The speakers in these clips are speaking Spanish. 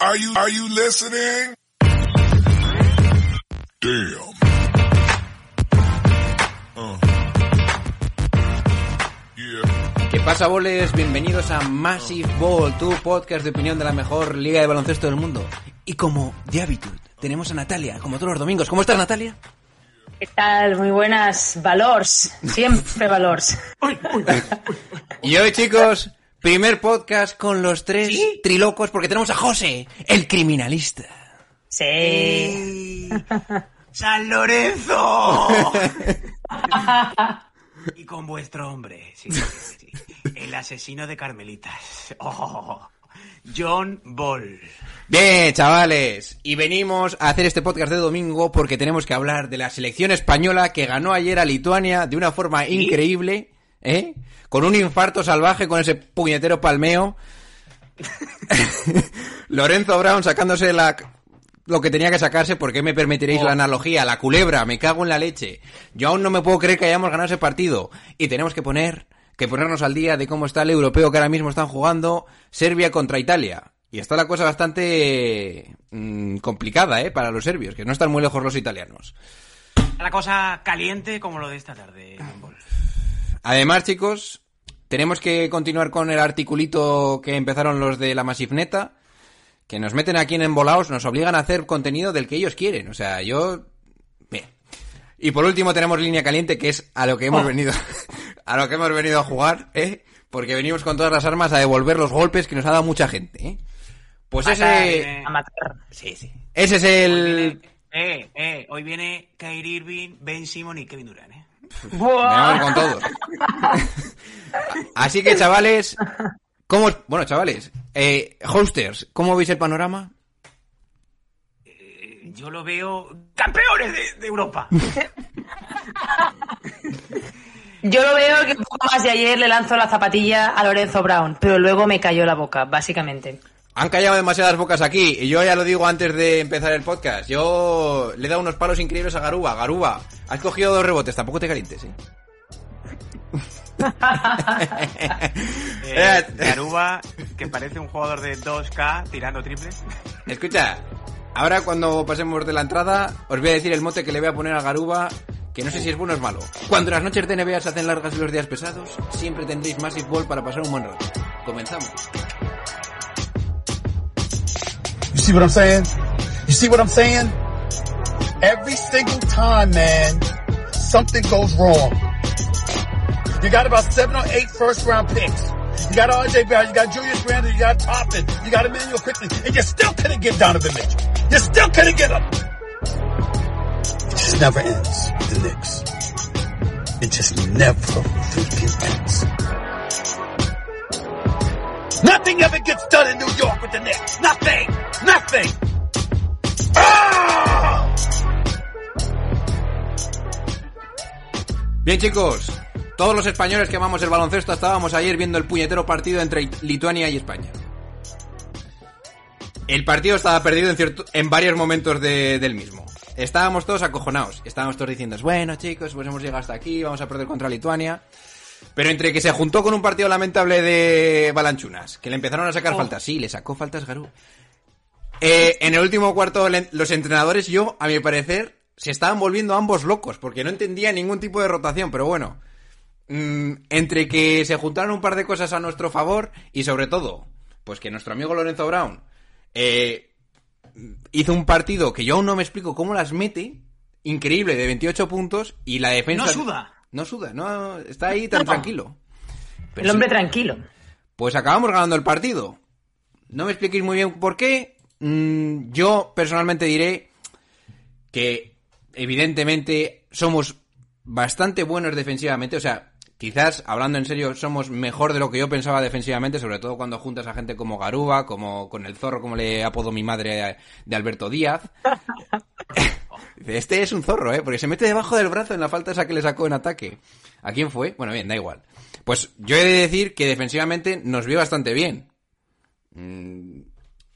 Are you, are you listening? Damn. Uh. Yeah. ¿Qué pasa, boles? Bienvenidos a Massive Ball, tu podcast de opinión de la mejor liga de baloncesto del mundo. Y como de hábitud, tenemos a Natalia, como todos los domingos. ¿Cómo estás, Natalia? ¿Qué tal? Muy buenas. Valors. Siempre valors. Y hoy, chicos, primer podcast con los tres trilocos porque tenemos a José, el criminalista. Sí. ¡San Lorenzo! y con vuestro hombre, sí, sí, sí. El asesino de Carmelitas. Oh, John Ball. Bien, chavales, y venimos a hacer este podcast de domingo porque tenemos que hablar de la selección española que ganó ayer a Lituania de una forma increíble, ¿eh? Con un infarto salvaje con ese puñetero palmeo. Lorenzo Brown sacándose la lo que tenía que sacarse, porque me permitiréis la analogía, la culebra, me cago en la leche. Yo aún no me puedo creer que hayamos ganado ese partido. Y tenemos que poner, que ponernos al día de cómo está el europeo que ahora mismo están jugando Serbia contra Italia. Y está la cosa bastante mm, complicada, ¿eh? Para los serbios, que no están muy lejos los italianos. La cosa caliente como lo de esta tarde. Además, chicos, tenemos que continuar con el articulito que empezaron los de la Masifneta, que nos meten aquí en embolaos, nos obligan a hacer contenido del que ellos quieren. O sea, yo... Bien. Y por último tenemos línea caliente, que es a lo que hemos venido a lo que hemos venido a jugar, ¿eh? Porque venimos con todas las armas a devolver los golpes que nos ha dado mucha gente, ¿eh? Pues ese... A matar. Sí, sí. Ese es el... Eh, eh, hoy viene Kyrie Irving, Ben Simon y Kevin Durant, eh. Con todos. Así que, chavales, ¿cómo? Bueno, chavales, eh, hosters, ¿cómo veis el panorama? Eh, Yo lo veo campeones de, de Europa. Yo lo veo que un poco más de ayer le lanzo la zapatilla a Lorenzo Brown, pero luego me cayó la boca, básicamente. Han callado demasiadas bocas aquí, y yo ya lo digo antes de empezar el podcast. Yo le he dado unos palos increíbles a Garuba. Garuba, has cogido dos rebotes, tampoco te calientes, ¿eh? Eh, Garuba, que parece un jugador de 2K tirando triples. Escucha, ahora cuando pasemos de la entrada, os voy a decir el mote que le voy a poner a Garuba, que no sé si es bueno o es malo. Cuando las noches de NBA se hacen largas y los días pesados, siempre tendréis Massive Ball para pasar un buen rato. Comenzamos. You see what I'm saying? You see what I'm saying? Every single time, man, something goes wrong. You got about seven or eight first round picks. You got RJ Barrett, you got Julius Randle, you got Toppin, you got Emmanuel Quickly, and you still couldn't get Donovan Mitchell. You still couldn't get him. It just never ends the Knicks. It just never freaking ends. Nothing ever gets done in New York with the Knicks. Nothing. Nothing. Ah! Bien chicos, todos los españoles que amamos el baloncesto estábamos ayer viendo el puñetero partido entre It- Lituania y España. El partido estaba perdido en, cierto, en varios momentos de- del mismo. Estábamos todos acojonados. Estábamos todos diciendo, bueno chicos, pues hemos llegado hasta aquí, vamos a perder contra Lituania. Pero entre que se juntó con un partido lamentable de Balanchunas, que le empezaron a sacar faltas, sí, le sacó faltas Garú. Eh, en el último cuarto, los entrenadores, yo, a mi parecer, se estaban volviendo ambos locos, porque no entendía ningún tipo de rotación, pero bueno. Mm, entre que se juntaron un par de cosas a nuestro favor, y sobre todo, pues que nuestro amigo Lorenzo Brown eh, hizo un partido que yo aún no me explico cómo las mete, increíble, de 28 puntos, y la defensa... No suda. No suda, no, está ahí tan No. tranquilo. Pero El hombre sí. tranquilo. Pues acabamos ganando el partido. No me expliquéis muy bien por qué. Mm, yo personalmente diré que evidentemente somos bastante buenos defensivamente. O sea, quizás, hablando en serio, somos mejor de lo que yo pensaba defensivamente, sobre todo cuando juntas a gente como Garuba, como con el zorro, como le apodo mi madre de Alberto Díaz. Dice, Este es un zorro, ¿eh? Porque se mete debajo del brazo en la falta esa que le sacó en ataque. ¿A quién fue? Bueno, bien, da igual. Pues yo he de decir que defensivamente nos vio bastante bien. Mm,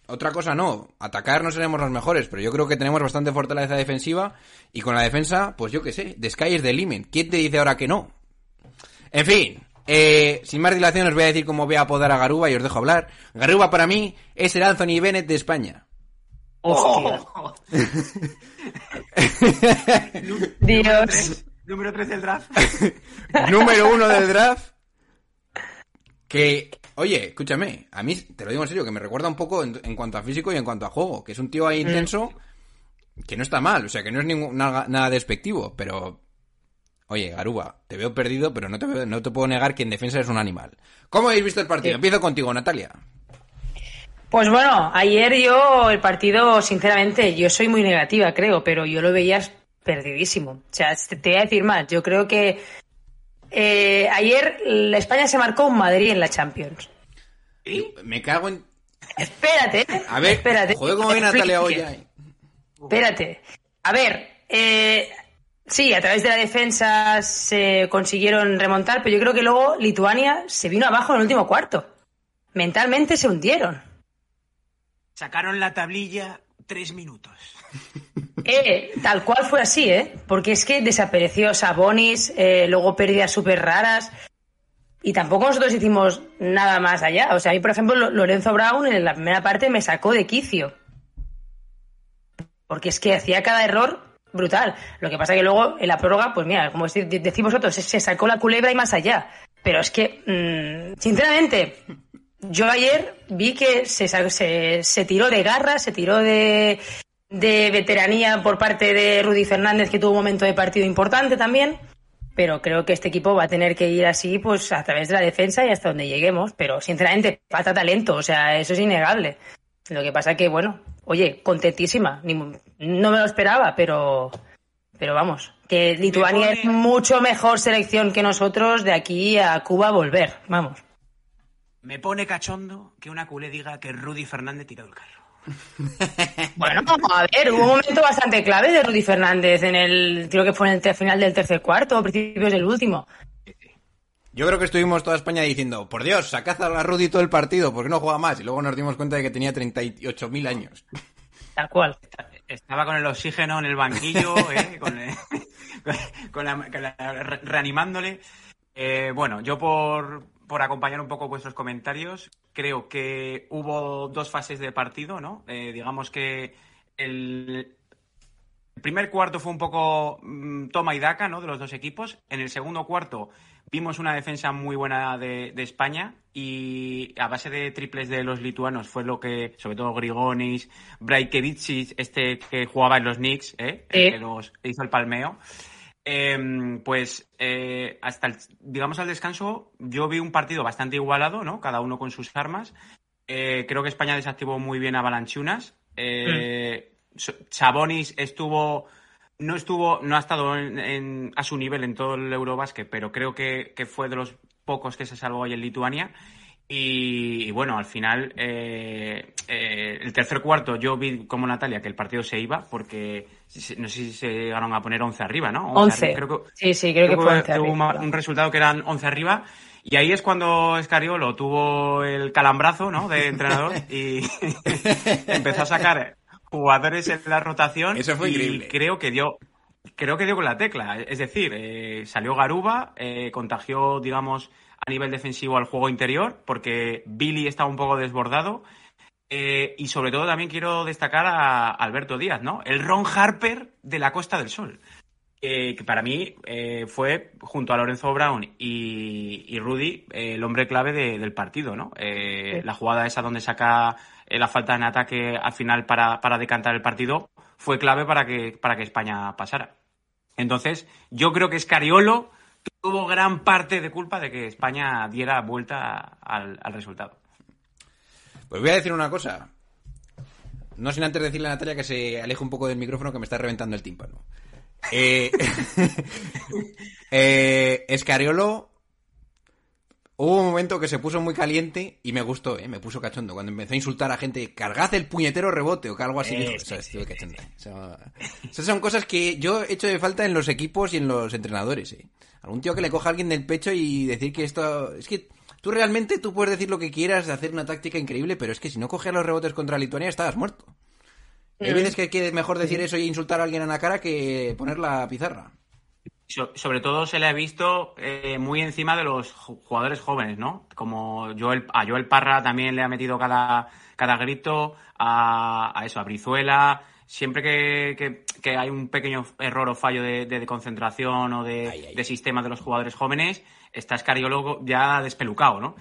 otra cosa no, atacar no seremos los mejores, pero yo creo que tenemos bastante fortaleza defensiva y con la defensa, pues yo qué sé, the sky is the limit. ¿Quién te dice ahora que no? En fin, eh, sin más dilación os voy a decir cómo voy a apodar a Garuba y os dejo hablar. Garuba para mí es el Anthony Bennett de España. Hostia. Dios. Número 3 del draft. Número uno del draft. Que, oye, escúchame, a mí, te lo digo en serio, que me recuerda un poco en, en cuanto a físico y en cuanto a juego, que es un tío ahí intenso, que no está mal, o sea, que no es ningún, nada, nada despectivo, pero, oye, Garuba, te veo perdido, pero no te, veo- no te puedo negar que en defensa es un animal. ¿Cómo habéis visto el partido? Empiezo contigo, Natalia. Pues bueno, ayer yo el partido, sinceramente, yo soy muy negativa, creo, pero yo lo veía perdidísimo. O sea, te voy a decir más. Yo creo que eh, ayer la España se marcó un Madrid en la Champions. Me cago en... Espérate. A ver, espérate. joder, cómo viene Natalia hoy. Espérate. A ver, eh, sí, a través de la defensa se consiguieron remontar, pero yo creo que luego Lituania se vino abajo en el último cuarto. Mentalmente se hundieron. Sacaron la tablilla tres minutos. Eh, tal cual fue así, ¿eh? Porque es que desapareció Sabonis, eh, luego pérdidas súper raras. Y tampoco nosotros hicimos nada más allá. O sea, a mí, por ejemplo, Lo- Lorenzo Brown en la primera parte me sacó de quicio. Porque es que hacía cada error brutal. Lo que pasa que luego en la prórroga, pues mira, como de- decimos nosotros, se sacó la culebra y más allá. Pero es que, mm, sinceramente, yo ayer vi que se, se, se tiró de garra, se tiró de, de veteranía por parte de Rudy Fernández, que tuvo un momento de partido importante también. Pero creo que este equipo va a tener que ir así, pues a través de la defensa y hasta donde lleguemos. Pero sinceramente, falta talento, o sea, eso es innegable. Lo que pasa que, bueno, oye, contentísima. No me lo esperaba, pero, pero vamos, que Lituania pone- es mucho mejor selección que nosotros de aquí a Cuba volver. Vamos. Me pone cachondo que una culé diga que Rudy Fernández tiró el carro. Bueno, a ver, hubo un momento bastante clave de Rudy Fernández en el, creo que fue en el final del tercer cuarto, o principios del último. Yo creo que estuvimos toda España diciendo, por Dios, sacad a Rudy todo el partido, ¿por qué no juega más? Y luego nos dimos cuenta de que tenía 38.000 años. Tal cual. Estaba con el oxígeno en el banquillo, ¿eh? con, el- con la- con la- re- reanimándole. Eh, bueno, yo por, por acompañar un poco vuestros comentarios, creo que hubo dos fases de partido, ¿no? Eh, digamos que el, el primer cuarto fue un poco mm, toma y daca, ¿no? De los dos equipos. En el segundo cuarto vimos una defensa muy buena de, de España y a base de triples de los lituanos fue lo que, sobre todo Grigonis, Brajkevic, este que jugaba en los Knicks, ¿eh? El Sí. que los hizo el palmeo. Em, pues eh, hasta el, digamos al descanso yo vi un partido bastante igualado, ¿no? Cada uno con sus armas. Eh, creo que España desactivó muy bien a Balanchunas. Eh, Sabonis estuvo no estuvo no ha estado en- en- a su nivel en todo el Eurobasket, pero creo que, que fue de los pocos que se salvó hoy en Lituania. Y, y bueno, al final, eh, eh, el tercer cuarto, yo vi como Natalia que el partido se iba, porque se- no sé si se llegaron a poner 11 arriba, ¿no? 11. arriba, creo que, Sí, sí, creo que fue 11 hubo arriba. un resultado que eran 11 arriba. Y ahí es cuando Escariolo tuvo el calambrazo, ¿no? De entrenador y empezó a sacar jugadores en la rotación. Eso fue y increíble. Creo que dio, creo que dio con la tecla. Es decir, eh, salió Garuba, eh, contagió, digamos, a nivel defensivo al juego interior, porque Billy estaba un poco desbordado. Eh, y sobre todo también quiero destacar a Alberto Díaz, ¿no? El Ron Harper de la Costa del Sol. Eh, que para mí eh, fue, junto a Lorenzo Brown y, y Rudy, eh, el hombre clave de- del partido, ¿no? Sí. La jugada esa donde saca la falta en ataque al final para, para decantar el partido fue clave para que, para que España pasara. Entonces, yo creo que Scariolo tuvo gran parte de culpa de que España diera vuelta al, al resultado. Pues voy a decir una cosa. No sin antes decirle a Natalia que se aleje un poco del micrófono que me está reventando el tímpano. Eh, eh, Escariolo Hubo un momento que se puso muy caliente y me gustó, ¿eh? Me puso cachondo. Cuando empezó a insultar a gente, cargad el puñetero rebote o que algo así. dijo. O sea, estuve cachondo. O sea, esas son cosas que yo he hecho de falta en los equipos y en los entrenadores, ¿eh? Algún tío que le coja a alguien del pecho y decir que esto... Es que tú realmente tú puedes decir lo que quieras, hacer una táctica increíble, pero es que si no coges los rebotes contra Lituania estabas muerto. Hay veces que es mejor decir eso y insultar a alguien en la cara que poner la pizarra. So- sobre todo se le ha visto eh, muy encima de los ju- jugadores jóvenes, ¿no? Como Joel, a Joel Parra también le ha metido cada, cada grito, a, a eso, a Brizuela. Siempre que, que- que hay un pequeño error o fallo de, de- de concentración o de, Ay, ay. de sistema de los jugadores jóvenes, está Escariolo ya despelucado, ¿no?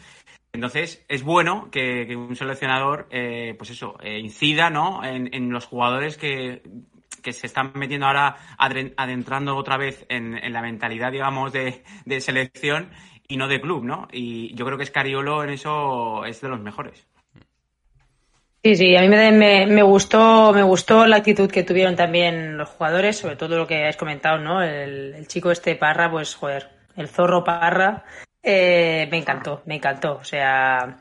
Entonces, es bueno que, que un seleccionador, eh, pues eso, eh, incida, ¿no? En, en los jugadores que, que se están metiendo ahora, adentrando otra vez en, la mentalidad, digamos, de, selección y no de club, ¿no? Y yo creo que Scariolo en eso es de los mejores. Sí, sí, a mí me, me, gustó me gustó la actitud que tuvieron también los jugadores, sobre todo lo que has comentado, ¿no? El, el chico este Parra, pues, joder, el zorro Parra, eh, me encantó, me encantó. O sea,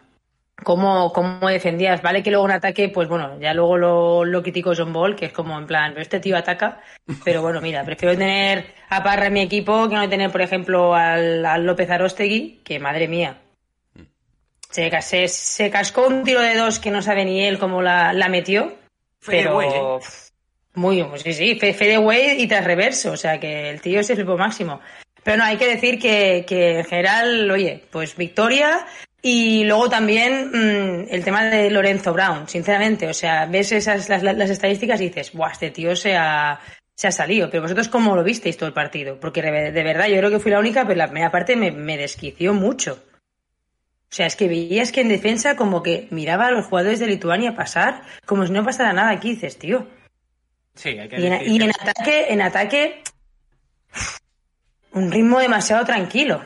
cómo, cómo defendías, vale que luego un ataque, pues bueno, ya luego lo, lo criticó John Ball, que es como en plan, pero este tío ataca, pero bueno, mira, prefiero tener a Parra en mi equipo que no tener, por ejemplo, al, al López Arostegui, que madre mía, se, se, se cascó un tiro de dos que no sabe ni él cómo la, la metió. Pero. ¿eh? pf, Muy, sí, sí, fe- fadeaway y tras reverso. O sea que el tío es el flipo máximo. Pero no, hay que decir que, que en general, oye, pues victoria. Y luego también mm, el tema de Lorenzo Brown, sinceramente. O sea, ves esas las, las estadísticas y dices, ¡buah, este tío se ha, se ha salido! Pero vosotros, ¿cómo lo visteis todo el partido? Porque de, de verdad, yo creo que fui la única, pero la primera parte me, me desquició mucho. O sea, es que veías que en defensa como que miraba a los jugadores de Lituania pasar como si no pasara nada aquí, dices, tío. Sí, hay que Y en, y en ataque, en ataque, un ritmo demasiado tranquilo.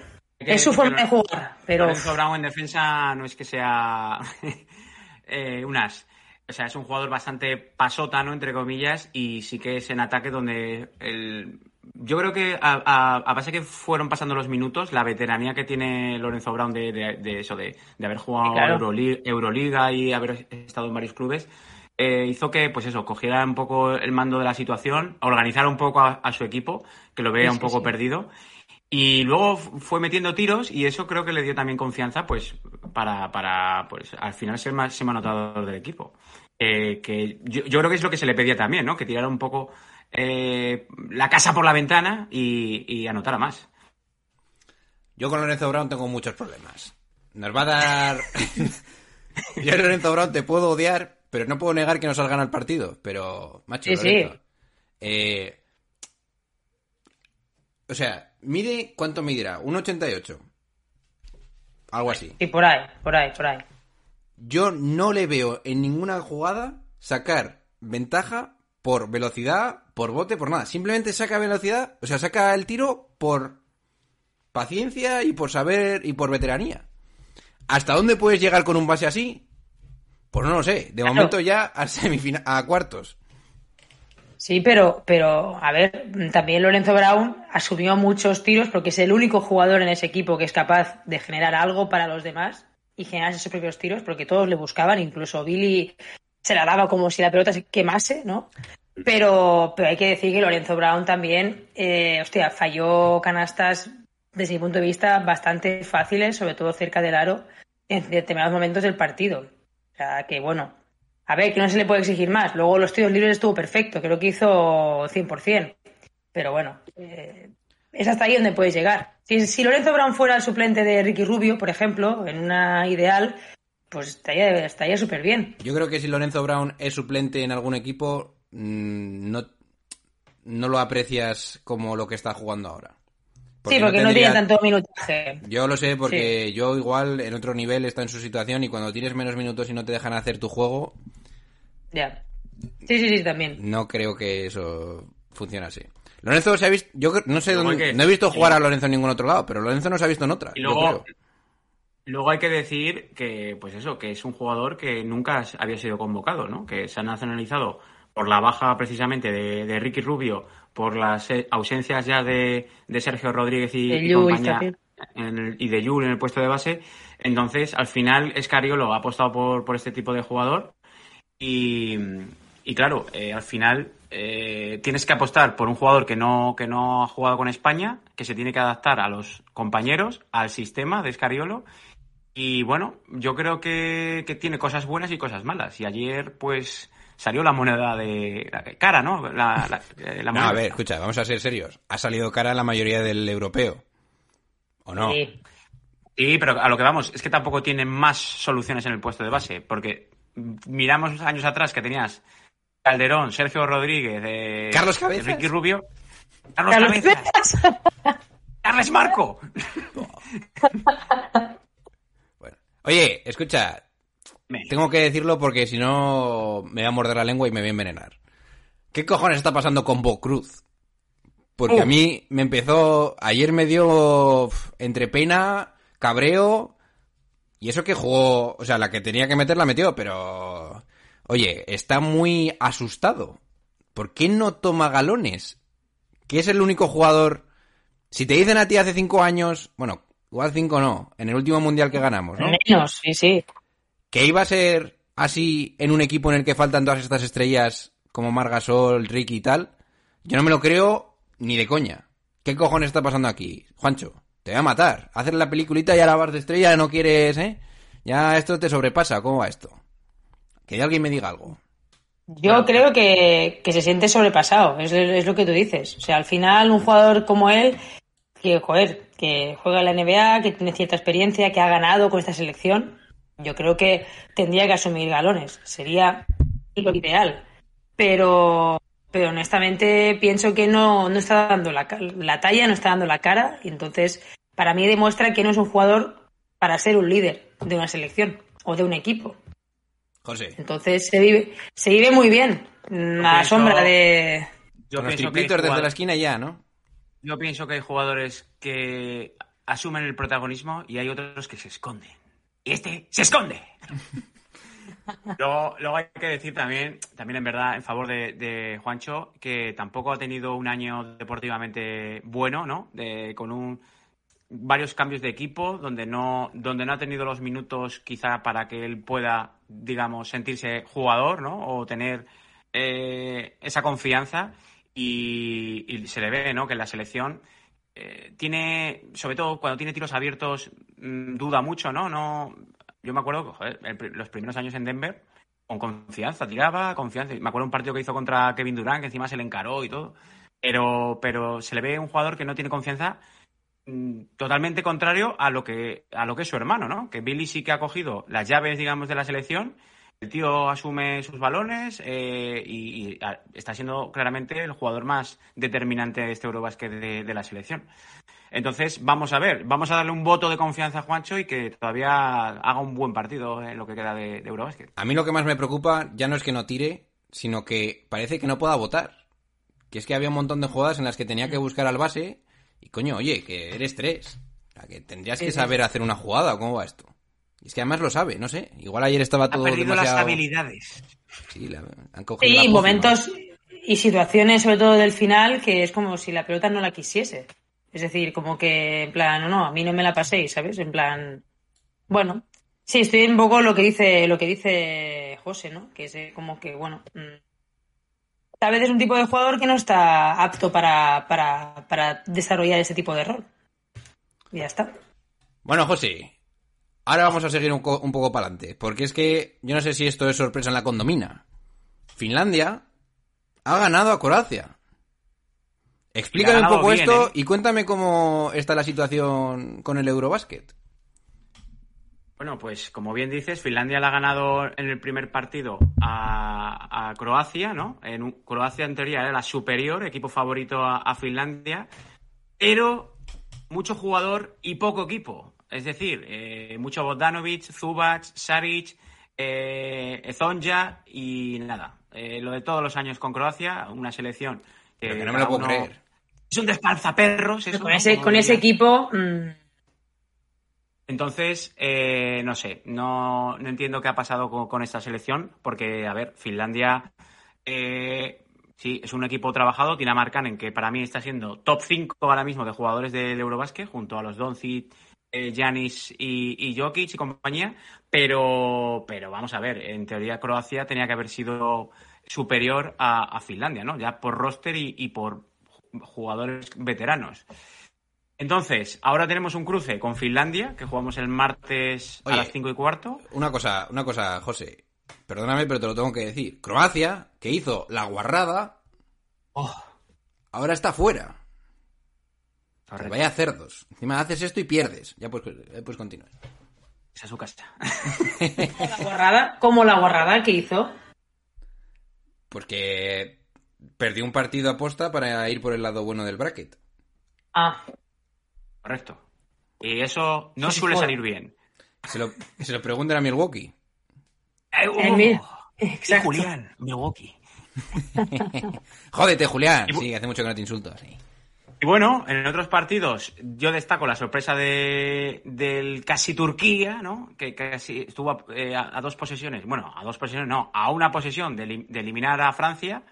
Es su forma de jugar, pero Lorenzo Brown en defensa no es que sea eh, un as. O sea, es un jugador bastante pasota, ¿no? Entre comillas, y sí que es en ataque donde el... Yo creo que a, a- a base que fueron pasando los minutos, la veteranía que tiene Lorenzo Brown de, de- de eso, de, de haber jugado Sí, claro. Euroli- Euroliga y haber estado en varios clubes, eh, hizo que, pues eso, cogiera un poco el mando de la situación, organizara un poco a, a su equipo, que lo veía Sí, un poco sí. perdido. Y luego fue metiendo tiros y eso creo que le dio también confianza, pues, para, para pues, al final ser más ser anotador del equipo. Eh, que yo, yo creo que es lo que se le pedía también, ¿no? Que tirara un poco eh, la casa por la ventana y, y anotara más. Yo con Lorenzo Brown tengo muchos problemas. Nos va a dar... Yo Lorenzo Brown te puedo odiar, pero no puedo negar que nos salgan al partido. Pero, macho, Sí, sí. Lorenzo, eh, O sea, mide... ¿Cuánto medirá? ¿Un 88? Algo así. sí, por ahí, por ahí, por ahí. Yo no le veo en ninguna jugada sacar ventaja por velocidad, por bote, por nada. Simplemente saca velocidad, o sea, saca el tiro por paciencia y por saber y por veteranía. ¿Hasta dónde puedes llegar con un base así? Pues no lo sé. De momento ya a a cuartos. Sí, pero, pero, a ver, también Lorenzo Brown asumió muchos tiros porque es el único jugador en ese equipo que es capaz de generar algo para los demás y generar esos propios tiros porque todos le buscaban, incluso Billy se la daba como si la pelota se quemase, ¿no? Pero, pero hay que decir que Lorenzo Brown también, eh, hostia, falló canastas desde mi punto de vista bastante fáciles, sobre todo cerca del aro, en determinados momentos del partido. O sea, que bueno, a ver, que no se le puede exigir más. Luego los tiros libres estuvo perfecto, creo que hizo 100%. Pero bueno, eh, es hasta ahí donde puedes llegar. Si, Lorenzo Brown fuera el suplente de Ricky Rubio, por ejemplo, en una ideal, pues estaría, estaría súper bien. Yo creo que si Lorenzo Brown es suplente en algún equipo, mm, no lo aprecias como lo que está jugando ahora. Sí, porque no tendría- tiene tanto minutaje. Yo lo sé porque yo igual en otro nivel está en su situación y cuando tienes menos minutos y no te dejan hacer tu juego, Ya. Sí, sí, sí, también. no creo que eso funcione así. Lorenzo se ha visto, yo no sé dónde, que- no he visto jugar a Lorenzo en ningún otro lado, pero Lorenzo no se ha visto en otra. Y yo luego, creo. luego hay que decir que, pues eso, que es un jugador que nunca había sido convocado, ¿no? Que se ha nacionalizado por la baja precisamente de, de Ricky Rubio, por las eh, ausencias ya de, de Sergio Rodríguez y, De y Lluís compañía. también. en el- y de Jul en el puesto de base. Entonces, al final, Escariolo ha apostado por, por este tipo de jugador. Y, y claro, eh, al final eh, tienes que apostar por un jugador que no, que no ha jugado con España, que se tiene que adaptar a los compañeros, al sistema de Escariolo. Y bueno, yo creo que, que tiene cosas buenas y cosas malas. Y ayer, pues, salió la moneda de la cara, ¿no? La, la- eh, la No, moneda. a ver, escucha, vamos a ser serios. Ha salido cara la mayoría del europeo. ¿O no? Sí. Sí, pero a lo que vamos, es que tampoco tienen más soluciones en el puesto de base, porque miramos años atrás que tenías Calderón, Sergio Rodríguez, eh, Carlos Cabezas. Ricky Rubio, Carlos, Carlos Cabezas, Carles Marco. Bueno. Oye, escucha, Tengo que decirlo porque si no me va a morder la lengua y me voy a envenenar. ¿Qué cojones está pasando con Bo Cruz? Porque Uh. a mí me empezó. Ayer me dio entre pena, cabreo. Y eso que jugó. O sea, la que tenía que meter la metió, pero. Oye, está muy asustado. ¿Por qué no toma galones? Que es el único jugador. Si te dicen a ti hace cinco años. Bueno, igual cinco no. En el último mundial que ganamos, ¿no? Menos, sí, sí. Que iba a ser así en un equipo en el que faltan todas estas estrellas como Margasol, Ricky y tal, yo no me lo creo ni de coña. ¿Qué cojones está pasando aquí? Juancho, te voy a matar. Hacer la peliculita y ahora vas de estrella, no quieres, ¿eh? Ya esto te sobrepasa, ¿cómo va esto? Que alguien me diga algo. Yo creo que, que se siente sobrepasado, es, es lo que tú dices. O sea, al final un jugador como él, que, joder, que juega en la NBA, que tiene cierta experiencia, que ha ganado con esta selección, yo creo que tendría que asumir galones. Sería lo ideal. Pero, pero honestamente pienso que no, no está dando la, la talla, no está dando la cara. Y entonces, para mí demuestra que no es un jugador para ser un líder de una selección o de un equipo. José, Entonces se vive, se vive muy bien. A la pienso- sombra de. Yo con los pienso, que hay triplitos desde la esquina ya, ¿no? yo pienso que hay jugadores que asumen el protagonismo y hay otros que se esconden. Y este se esconde. Luego, luego hay que decir también, también en verdad, en favor de, de Juancho, que tampoco ha tenido un año deportivamente bueno, ¿no? De- con un varios cambios de equipo donde no donde no ha tenido los minutos quizá para que él pueda digamos sentirse jugador no o tener eh, esa confianza y, y se le ve no que en la selección eh, tiene sobre todo cuando tiene tiros abiertos mm, duda mucho no no yo me acuerdo joder, el los primeros años en Denver con confianza tiraba confianza me acuerdo un partido que hizo contra Kevin Durant que encima se le encaró y todo pero pero se le ve un jugador que no tiene confianza mm, totalmente contrario a lo que a lo que es su hermano, ¿no? Que Billy sí que ha cogido las llaves, digamos, de la selección. El tío asume sus balones eh, y, y, está siendo claramente el jugador más determinante de este Eurobasket de, de la selección. Entonces, vamos a ver, vamos a darle un voto de confianza a Juancho y que todavía haga un buen partido en lo que queda de, de Eurobasket. A mí lo que más me preocupa ya no es que no tire, sino que parece que no pueda votar. Que es que había un montón de jugadas en las que tenía que buscar al base y coño, oye, que eres tres. O sea, que tendrías que saber hacer una jugada, ¿o ¿cómo va esto? Y es que además lo sabe, no sé. Igual ayer estaba Ha todo perdido demasiado... las habilidades. Sí, la- han cogido la Sí, momentos y situaciones, sobre todo del final, que es como si la pelota no la quisiese. Es decir, como que en plan, no, no, a mí no me la paséis, ¿sabes? En plan, bueno, sí, estoy un poco lo que dice, lo que dice José, ¿no? Que es eh, como que, bueno, mm, tal vez es un tipo de jugador que no está apto para, para, para desarrollar ese tipo de rol. Y ya está. Bueno, José, ahora vamos a seguir un, un poco para adelante, porque es que yo no sé si esto es sorpresa en la condomina. Finlandia ha ganado a Croacia. Explícame un poco bien, esto ¿eh? y cuéntame cómo está la situación con el Eurobasket. Bueno, pues como bien dices, Finlandia le ha ganado en el primer partido a, a Croacia, ¿no? En Croacia en teoría era la superior, equipo favorito a, a Finlandia, pero mucho jugador y poco equipo. Es decir, eh, mucho Bogdanovic, Zubac, Saric, eh, Ezonja y nada. Eh, lo de todos los años con Croacia, una selección que, Pero que no me lo puedo uno- creer. Es un despalzaperros. eso, con ese, con equipo, mm, Entonces, eh, no sé, no, no entiendo qué ha pasado con, con esta selección, porque, a ver, Finlandia, eh, Sí, es un equipo trabajado, tiene a Markkanen, que para mí está siendo top 5 ahora mismo de jugadores del Eurobasket, junto a los Doncic, eh, Giannis y, y Jokic y compañía, pero, pero vamos a ver, en teoría Croacia tenía que haber sido superior a, a Finlandia, ¿no? Ya por roster y, y por jugadores veteranos. Entonces, ahora tenemos un cruce con Finlandia, que jugamos el martes Oye. a las 5 y cuarto. Una cosa, una cosa, José. Perdóname, pero te lo tengo que decir. Croacia, que hizo la guarrada, Oh, ahora está fuera. Correcto. Vaya cerdos. Encima haces esto y pierdes. Ya puedes, ya puedes continuar. Esa es su casa. La guarrada, como la guarrada que hizo. Porque perdió un partido aposta para ir por el lado bueno del bracket. Ah, Correcto. Y eso no Sí, suele salir bien. Se lo, se lo pregunten a Milwaukee. Eh, oh, y Exacto. Julián, Milwaukee. Jódete, Julián. Y Sí, hace mucho que no te insulto así. Y bueno, en otros partidos yo destaco la sorpresa de, del casi Turquía, ¿no? Que casi estuvo a, eh, a- dos posesiones, bueno, a dos posesiones no, a una posesión de, elim- de eliminar a Francia.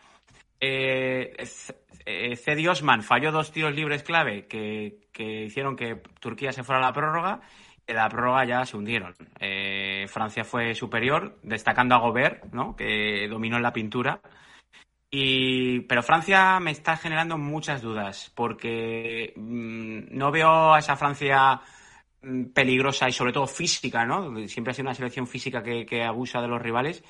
Eh, C- eh, Cedi Osman falló dos tiros libres clave que, que hicieron que Turquía se fuera a la prórroga. En la prórroga ya se hundieron. Eh, Francia fue superior, destacando a Gobert, ¿no? Que dominó en la pintura. Y, pero Francia me está generando muchas dudas porque mm, no veo a esa Francia mm, peligrosa y sobre todo física, ¿no? Siempre ha sido una selección física que, abusa de los rivales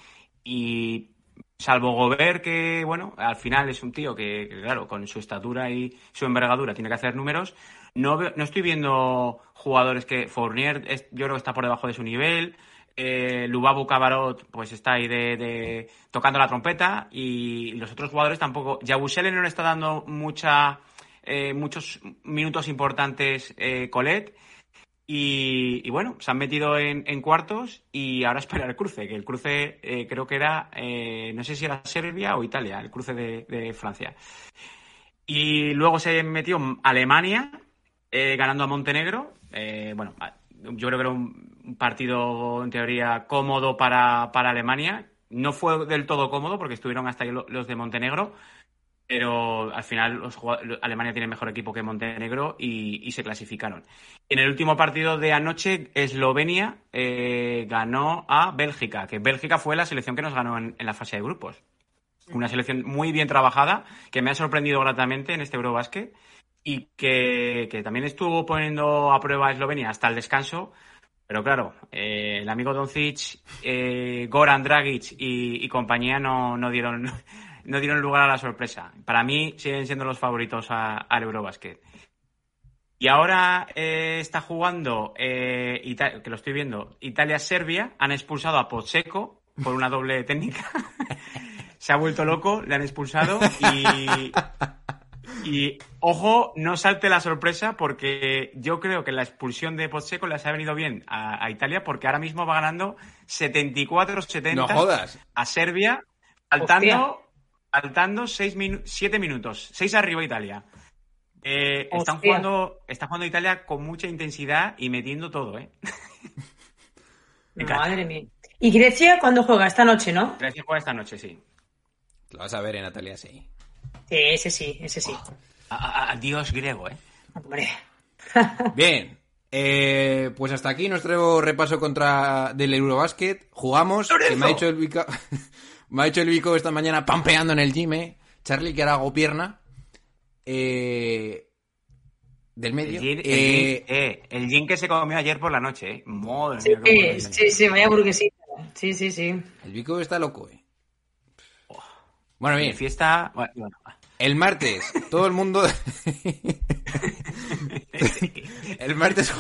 y salvo Gobert que, bueno, al final es un tío que, claro, con su estatura y su envergadura tiene que hacer números, no, veo- no estoy viendo jugadores que Fournier yo creo que está por debajo de su nivel, eh, Lubabu Cabarot pues está ahí tocando la trompeta y los otros jugadores tampoco. Yabusele no le está dando eh, muchos minutos importantes eh, Colet y, bueno, se han metido en, cuartos y ahora espera el cruce, que el cruce eh, creo que era, eh, no sé si era Serbia o Italia, el cruce de, Francia. Y luego se metió Alemania ganando a Montenegro. Bueno, yo creo que era un partido en teoría cómodo para, para Alemania. No fue del todo cómodo porque estuvieron hasta ahí lo- los de Montenegro, pero al final Alemania tiene mejor equipo que Montenegro y, y se clasificaron. En el último partido de anoche, Eslovenia eh, ganó a Bélgica, que Bélgica fue la selección que nos ganó en, en la fase de grupos. Una selección muy bien trabajada, que me ha sorprendido gratamente en este Eurobasket y que, también estuvo poniendo a prueba a Eslovenia hasta el descanso. Pero claro, eh, el amigo Doncic, eh, Goran Dragic y, compañía no, no dieron no dieron lugar a la sorpresa. Para mí siguen siendo los favoritos al Eurobasket. Y ahora eh, está jugando, eh, que lo estoy viendo, Italia-Serbia. Han expulsado a Pocheco por una doble técnica. Se ha vuelto loco, le han expulsado y, y ojo, no salte la sorpresa porque yo creo que la expulsión de Pocheco les ha venido bien a, a Italia porque ahora mismo va ganando 74-70 No a Serbia, saltando, saltando 7 minutos, 6 arriba Italia. Eh, están jugando, está jugando Italia con mucha intensidad y metiendo todo, ¿eh? Me madre mía. ¿Y Grecia cuándo juega? Esta noche, ¿no? Grecia juega esta noche, sí. Lo vas a ver, eh, Natalia, sí. Sí, ese sí, ese sí. A- Adiós griego, ¿eh? Hombre. Bien. eh, pues hasta aquí nuestro repaso contra del Eurobasket. Jugamos. Que me ha hecho el Vico, me ha hecho el Vico esta mañana pampeando en el gym, eh. Charlie, que ahora hago pierna. Eh, del El medio. el, Eh, gin- eh, el gin que se comió ayer por la noche, ¿eh? Madre mía, Sí, lo sí, sí, vaya burguesita. Sí, sí, sí. el Vico está loco, eh. Bueno, bien. fiesta. Bueno. El martes, todo el mundo. el martes,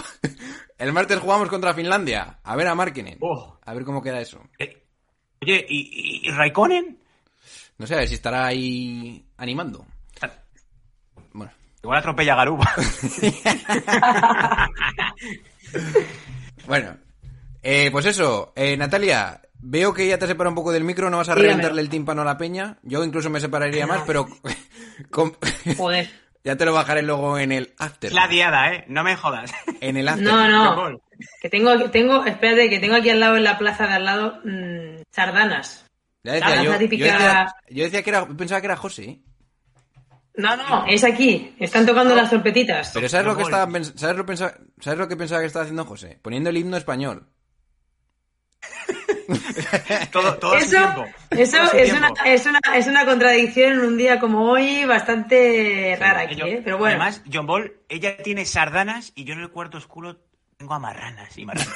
el martes jugamos contra Finlandia. A ver a Markkinen. Oh. A ver cómo queda eso. Eh, Oye, ¿y, y, y Raikkonen? No sé, a ver si estará ahí animando. Bueno, Igual atropella a Garuba. bueno. Eh, pues eso, eh, Natalia, veo que ya te separa un poco del micro, no vas a Dígame. reventarle el tímpano a la peña. Yo incluso me separaría más, pero con- Joder. ya te lo bajaré luego en el after. Es la diada, ¿eh? No me jodas. En el after. No, no. Que tengo, que tengo, espérate, que tengo aquí al lado, en la plaza de al lado, mm, sardanas. Ya decía, yo, decía, yo decía que era, pensaba que era José. ¿eh? No, no, es aquí. Están tocando las trompetitas. Pero ¿sabes lo que estaba ¿sabes lo, pensa- ¿sabes lo que pensaba que estaba haciendo José? Poniendo el himno español. Todo, todo a Eso, tiempo. eso Todo a es, tiempo. una, es, una, es una contradicción en un día como hoy bastante rara aquí, Yo- ¿eh? Pero bueno. Además, John Ball, ella tiene sardanas y yo en el cuarto oscuro tengo amarranas y marranas.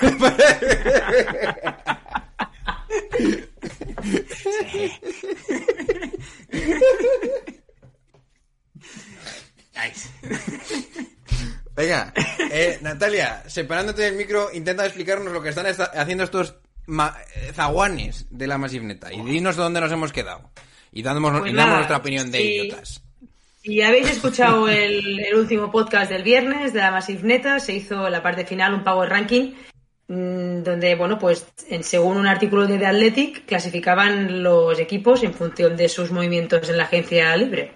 Nice. Venga, eh, Natalia, separándote del micro, intenta explicarnos lo que están haciendo estos zaguanes de la y dinos dónde nos hemos quedado. Y damos, Pues y damos nuestra opinión de sí. idiotas. Si habéis escuchado el, el último podcast del viernes de la Massive Neta, se hizo la parte final un power ranking mm, donde, bueno, pues en- según un artículo de The Athletic clasificaban los equipos en función de sus movimientos en la agencia libre.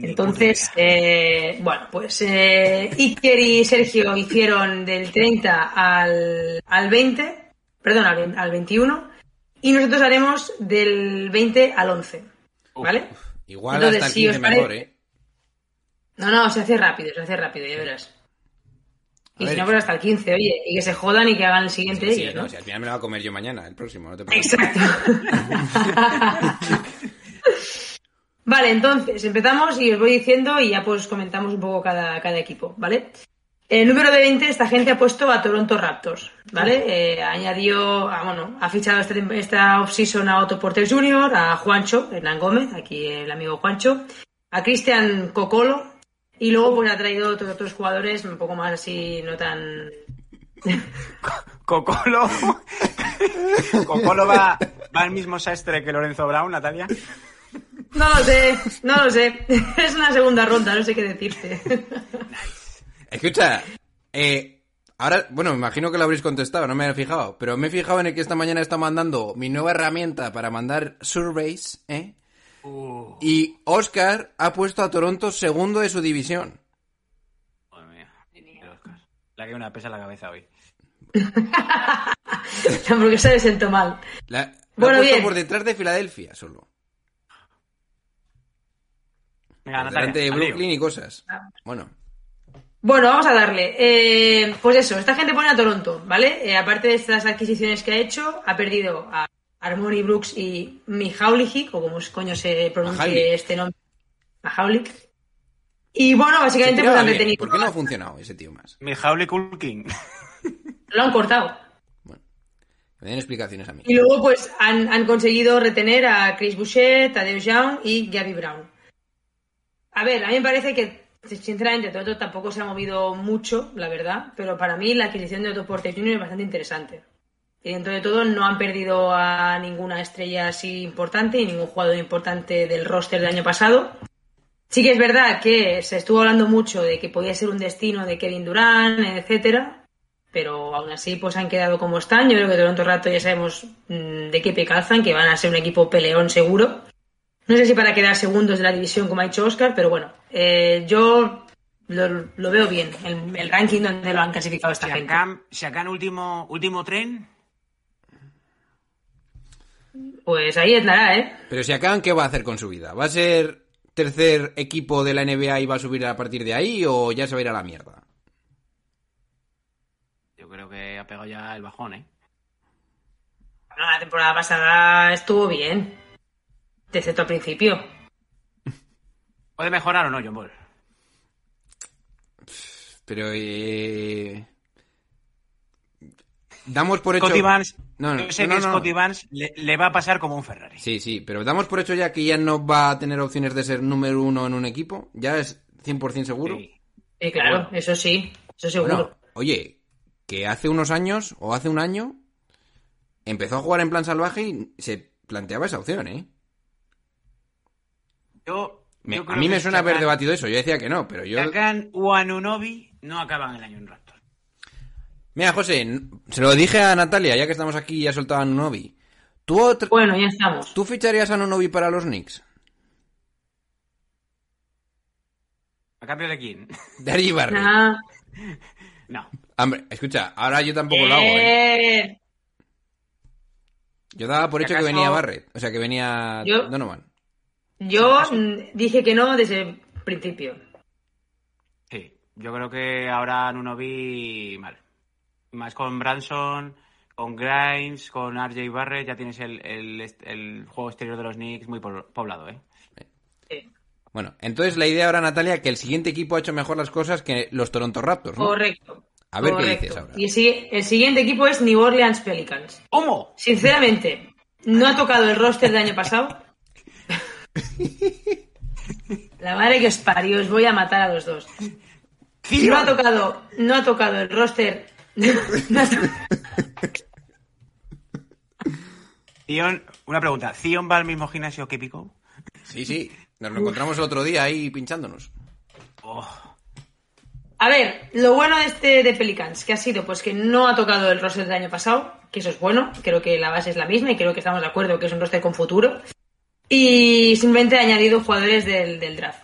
Entonces, eh, bueno, pues eh, Iker y Sergio hicieron del 30 al, al 20, perdón, al, 20 al 21, y nosotros haremos del 20 al 11, ¿vale? Igual Entonces, hasta el si os 15 mejor, ¿eh? No, no, se hace rápido, se hace rápido, ya verás. A Y si no, pues hasta el 15, oye, y que se jodan y que hagan el siguiente Sí, ellos, no, ¿no? si al final me lo voy a comer yo mañana, el próximo, no te preocupes. Exacto. vale, entonces empezamos y os voy diciendo y ya pues comentamos un poco cada, cada equipo, ¿vale? El número de 20, esta gente ha puesto a Toronto Raptors, ¿vale? Eh, añadió, ah, bueno, ha fichado este, esta offseason a Otto Porter Jr., a Juancho, Hernán Gómez, aquí el amigo Juancho, a Cristian Cocolo, y luego pues ha traído otros, otros jugadores un poco más así, no tan... Cocolo. Cocolo va, va al mismo sastre que Lorenzo Brown, Natalia. No lo sé, no lo sé. Es una segunda ronda, no sé qué decirte. Escucha, eh, ahora, bueno, me imagino que lo habréis contestado, no me he fijado, pero me he fijado en el que esta mañana está mandando mi nueva herramienta para mandar surveys, ¿eh? Uh, Y Oscar ha puesto a Toronto segundo de su división. madre mía. Oscar. La que una pesa en la cabeza hoy. La hamburguesa le sentó mal. La, lo Bueno, bien. por detrás de Filadelfia solo. Venga, Por Natalia, delante de. Brooklyn y cosas. Bueno, Bueno, vamos a darle. Eh, pues eso, esta gente pone a Toronto, ¿vale? Eh, aparte de estas adquisiciones que ha hecho, ha perdido a Harmony Brooks y Mihaulik, o como coño se pronuncie Mihaulik. este nombre. Mahaulik. Y bueno, básicamente pues han retenido. ¿Por qué no ha funcionado ese tío más? Mijauli Kulkin. Lo han cortado. Me den explicaciones a mí. Y luego, pues, han, han conseguido retener a Chris Boucher, Tadeu Young y Gabby Brown. A ver, a mí me parece que, sinceramente, Toronto tampoco se ha movido mucho, la verdad, pero para mí la adquisición de Otto Porter Jr. es bastante interesante. Y dentro de todo no han perdido a ninguna estrella así importante y ningún jugador importante del roster del año pasado. Sí que es verdad que se estuvo hablando mucho de que podía ser un destino de Kevin Durant, etcétera, pero aún así pues han quedado como están. Yo creo que Toronto Raptors ya sabemos mm, de qué pie que van a ser un equipo peleón seguro. No sé si para quedar segundos de la división como ha dicho Oscar, pero bueno, eh, yo lo, lo veo bien, el, el ranking donde lo han clasificado esta gente. Siakam, Siakam último, último tren. Pues ahí estará, ¿eh? Pero si acaban, ¿qué va a hacer con su vida? ¿Va a ser tercer equipo de la NBA y va a subir a partir de ahí o ya se va a ir a la mierda? Yo creo que ha pegado ya el bajón, ¿eh? Bueno, la temporada pasada estuvo bien, excepto al principio. ¿Puede mejorar o no, John Ball? Pero eh... damos por hecho Scotty Barnes, No, no, yo sé no, que. Scotty Barnes le, le va a pasar como un Ferrari. Sí, sí, pero damos por hecho ya que ya no va a tener opciones de ser número uno en un equipo. Ya es 100% seguro. Sí. Sí, claro, Bueno. eso sí, eso seguro. Bueno, oye, que hace unos años o hace un año empezó a jugar en plan salvaje y se planteaba esa opción, ¿eh? Yo, Me- yo a mí me suena haber debatido eso. Yo decía que no, pero yo... Siakam o Anunobi no acaban el año en Raptors. Mira, José, se lo dije a Natalia, ya que estamos aquí y ha soltado a. ¿Tú, otr- Bueno, ya estamos. ¿Tú ficharías a Nunovi para los Knicks? ¿A cambio de quién? De Archie Barrett. Ah, No. Hombre, escucha, ahora yo tampoco lo hago, ¿eh? eh, Yo daba por hecho que venía Barrett, o sea, que venía Yo- Donovan. Yo dije que no desde el principio. Sí, yo creo que ahora Nuno vi mal. Más con Branson, con Grimes, con RJ Barrett, ya tienes el, el, juego exterior de los Knicks muy po- poblado, ¿eh? Sí. Bueno, entonces la idea ahora, Natalia, que el siguiente equipo ha hecho mejor las cosas que los Toronto Raptors, ¿no? Correcto. A ver qué dices ahora. Y el, el siguiente equipo es New Orleans Pelicans. ¿Cómo? Sinceramente, no ha tocado el roster del año pasado. La madre que os parió, os voy a matar a los dos. No ha tocado, no ha tocado el roster. no Zion, una pregunta. ¿Zion va al mismo gimnasio que Pico? Sí, sí. Nos lo encontramos el otro día ahí pinchándonos. A ver, lo bueno de este de Pelicans, que ha sido pues que no ha tocado el roster del año pasado, que eso es bueno, creo que la base es la misma y creo que estamos de acuerdo que es un roster con futuro. Y simplemente ha añadido jugadores del, del draft.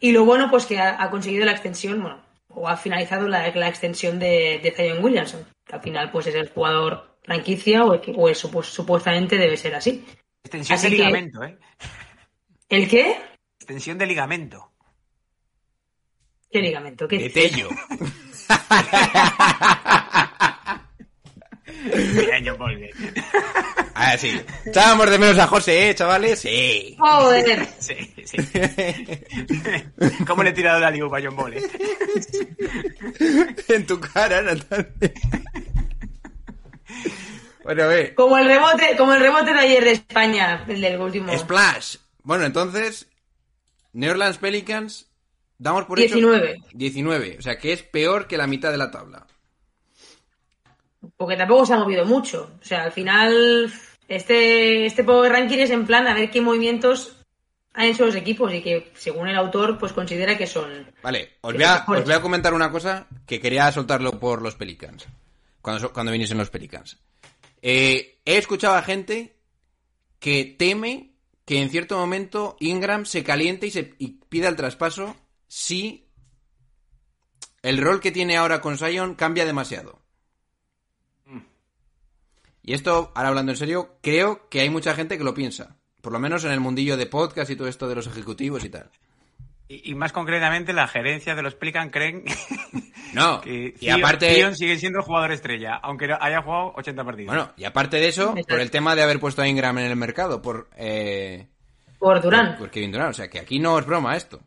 Y lo bueno pues que ha, ha conseguido la extensión, bueno, o ha finalizado la, la extensión de, de Zion Williamson, que al final pues es el jugador franquicia o, o eso pues supuestamente debe ser así. Extensión Así de que- ligamento, ¿eh? ¿El qué? Extensión de ligamento. ¿Qué ligamento? ¿Qué De? Tello. Mira, bien. Ah, sí. Echábamos de menos a José, ¿eh, chavales? Sí. Joder. Sí, sí. ¿Cómo le he tirado la liga a John Ball, eh? en tu cara, Natalia. bueno, a ver. Como el rebote, como el rebote de ayer de España, el del último. Splash. Bueno, entonces, New Orleans Pelicans, damos por hecho... 19. 19. O sea, que es peor que la mitad de la tabla. Porque tampoco se ha movido mucho. O sea, al final, este, este Power Ranking es en plan a ver qué movimientos han hecho los equipos y que, según el autor, pues considera que son. Vale, os voy, a, mejores. os voy a comentar una cosa que quería soltarlo por los Pelicans. Cuando, cuando viniesen los Pelicans. Eh, he escuchado a gente que teme que en cierto momento Ingram se caliente y, se, y pida el traspaso si el rol que tiene ahora con Sion cambia demasiado. Y esto, ahora hablando en serio, creo que hay mucha gente que lo piensa. Por lo menos en el mundillo de podcast y todo esto de los ejecutivos y tal. Y, y más concretamente, la gerencia de los Pelican creen No, que y aparte... Zion sigue siendo el jugador estrella, aunque haya jugado 80 partidos. Bueno, y aparte de eso, por el tema de haber puesto a Ingram en el mercado, por, eh, Por Durán. por Kevin Durant. O sea, que aquí no es broma esto.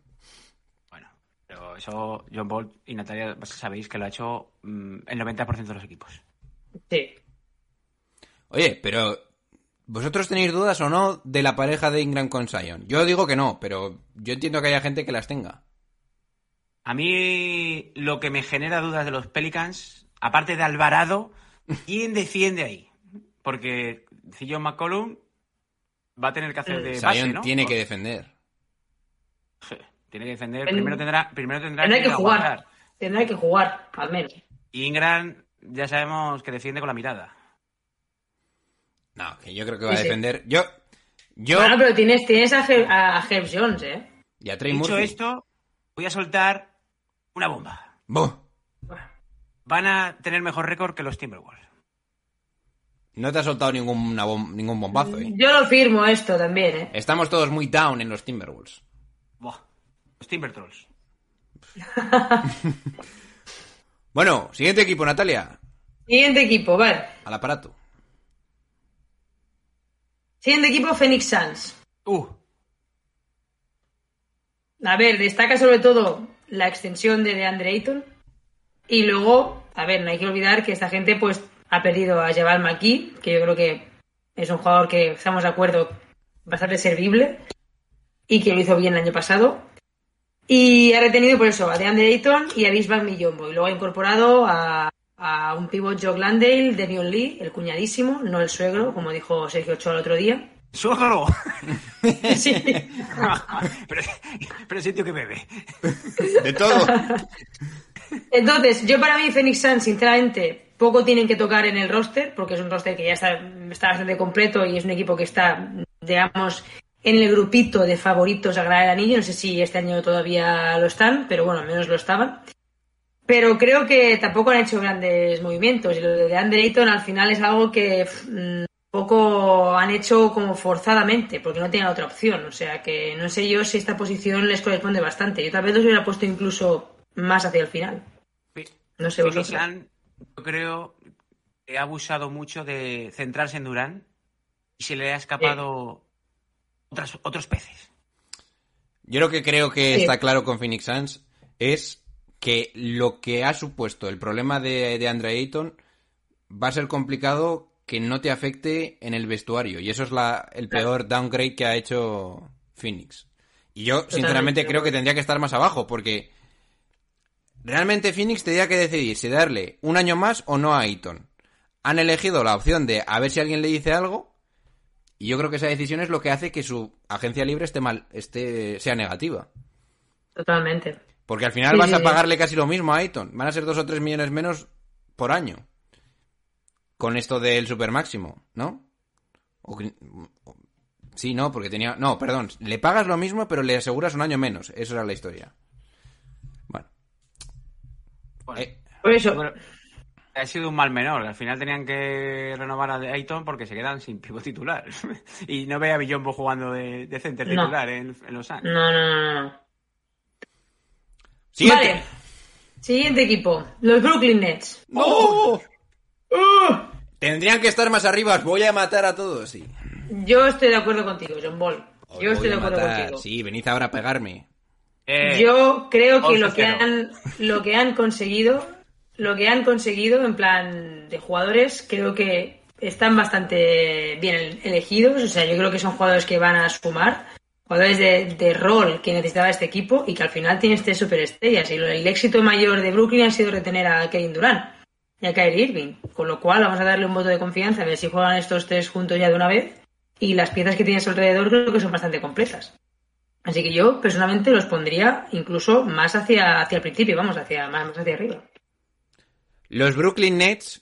Bueno, pero eso John Ball y Natalia pues, sabéis que lo ha hecho mm, el 90% de los equipos. Sí. Oye, pero ¿vosotros tenéis dudas o no de la pareja de Ingram con Sion? Yo digo que no, pero yo entiendo que haya gente que las tenga. A mí lo que me genera dudas de los Pelicans, aparte de Alvarado, ¿quién defiende ahí? Porque Zion McCollum va a tener que hacer de Sion base, ¿no? tiene que defender. Sí, Tiene que defender. Primero tendrá, primero tendrá Tendrá que jugar. Tendrá que jugar, al menos. Y Ingram ya sabemos que defiende con la mirada. No, que yo creo que va a defender. Yo, yo Bueno, pero tienes, tienes a, Her- a Herb Jones, ¿eh? y a Trey Dicho Murphy. esto, voy a soltar una bomba. Buh, Van a tener mejor récord que los Timberwolves. no te ha soltado ninguna bom- ningún bombazo, ¿eh? Yo lo firmo esto también, ¿eh? Estamos todos muy down en los Timberwolves. Buah, los Timbertrolls. Bueno, siguiente equipo, Natalia. Siguiente equipo, vale. Al aparato. Siguiente equipo, Phoenix Suns. Uh, A ver, destaca sobre todo la extensión de DeAndre Ayton. Y luego, a ver, no hay que olvidar que esta gente pues ha perdido a Jabal McKee, que yo creo que es un jugador que estamos de acuerdo bastante servible y que lo hizo bien el año pasado. Y ha retenido por eso a DeAndre Ayton y a Bismarck Millombo. Y luego ha incorporado a, a un pivot Joe Landale, Demion Lee, el cuñadísimo, no el suegro, como dijo Sergio Ochoa el otro día. ¡Suegro! Sí. pero, pero sitio que bebe. De todo. Entonces, yo para mí, Phoenix Suns, sinceramente, poco tienen que tocar en el roster, porque es un roster que ya está, está bastante completo y es un equipo que está, digamos, en el grupito de favoritos a ganar el anillo. No sé si este año todavía lo están, pero bueno, al menos lo estaban. Pero creo que tampoco han hecho grandes movimientos. Y lo de Andre Ayton al final es algo que pff, mm, poco han hecho como forzadamente, porque no tenían otra opción. O sea que no sé yo si esta posición les corresponde bastante. Yo tal vez los hubiera puesto incluso más hacia el final. No sé Phoenix vosotros. Sun, yo creo que ha abusado mucho de centrarse en Durán y se le ha escapado otras- otros peces. Yo lo que creo que Sí. está claro con Phoenix Suns es que lo que ha supuesto el problema de, de Andre Ayton va a ser complicado que no te afecte en el vestuario. Y eso es la, el peor downgrade que ha hecho Phoenix. Y yo, sinceramente, creo que tendría que estar más abajo, porque realmente Phoenix tendría que decidir si darle un año más o no a Ayton. Han elegido la opción de a ver si alguien le dice algo, y yo creo que esa decisión es lo que hace que su agencia libre esté mal, esté, sea negativa. Totalmente. Porque al final Sí, vas sí, a sí. pagarle casi lo mismo a Ayton. Van a ser dos o tres millones menos por año. Con esto del super máximo, ¿no? O que- o- sí, no, porque tenía. No, perdón. Le pagas lo mismo, pero le aseguras un año menos. Eso era la historia. Bueno. Bueno, Eh, Por eso, bueno, ha sido un mal menor. Al final tenían que renovar a Ayton porque se quedan sin pivo titular. y no ve a Villombo jugando de, de center No. titular en, en los no, no, no, no, no. Siguiente. Vale. Siguiente equipo. Los Brooklyn Nets. ¡No! Tendrían que estar más arriba. Os voy a matar a todos, sí. Yo estoy de acuerdo contigo, John Ball. Os Yo estoy de acuerdo matar. contigo. Sí, venid ahora a pegarme. Eh, Yo creo que lo que 11-0. han lo que han conseguido, lo que han conseguido en plan de jugadores, creo que están bastante bien elegidos. O sea, yo creo que son jugadores que van a sumar, jugadores de, de rol que necesitaba este equipo y que al final tiene este superestrellas. Y el éxito mayor de Brooklyn ha sido retener a Kevin Durant y a Kyrie Irving. Con lo cual vamos a darle un voto de confianza a ver si juegan estos tres juntos ya de una vez. Y las piezas que tienes alrededor creo que son bastante completas. Así que yo personalmente los pondría incluso más hacia, hacia el principio, vamos, hacia más, más hacia arriba. Los Brooklyn Nets.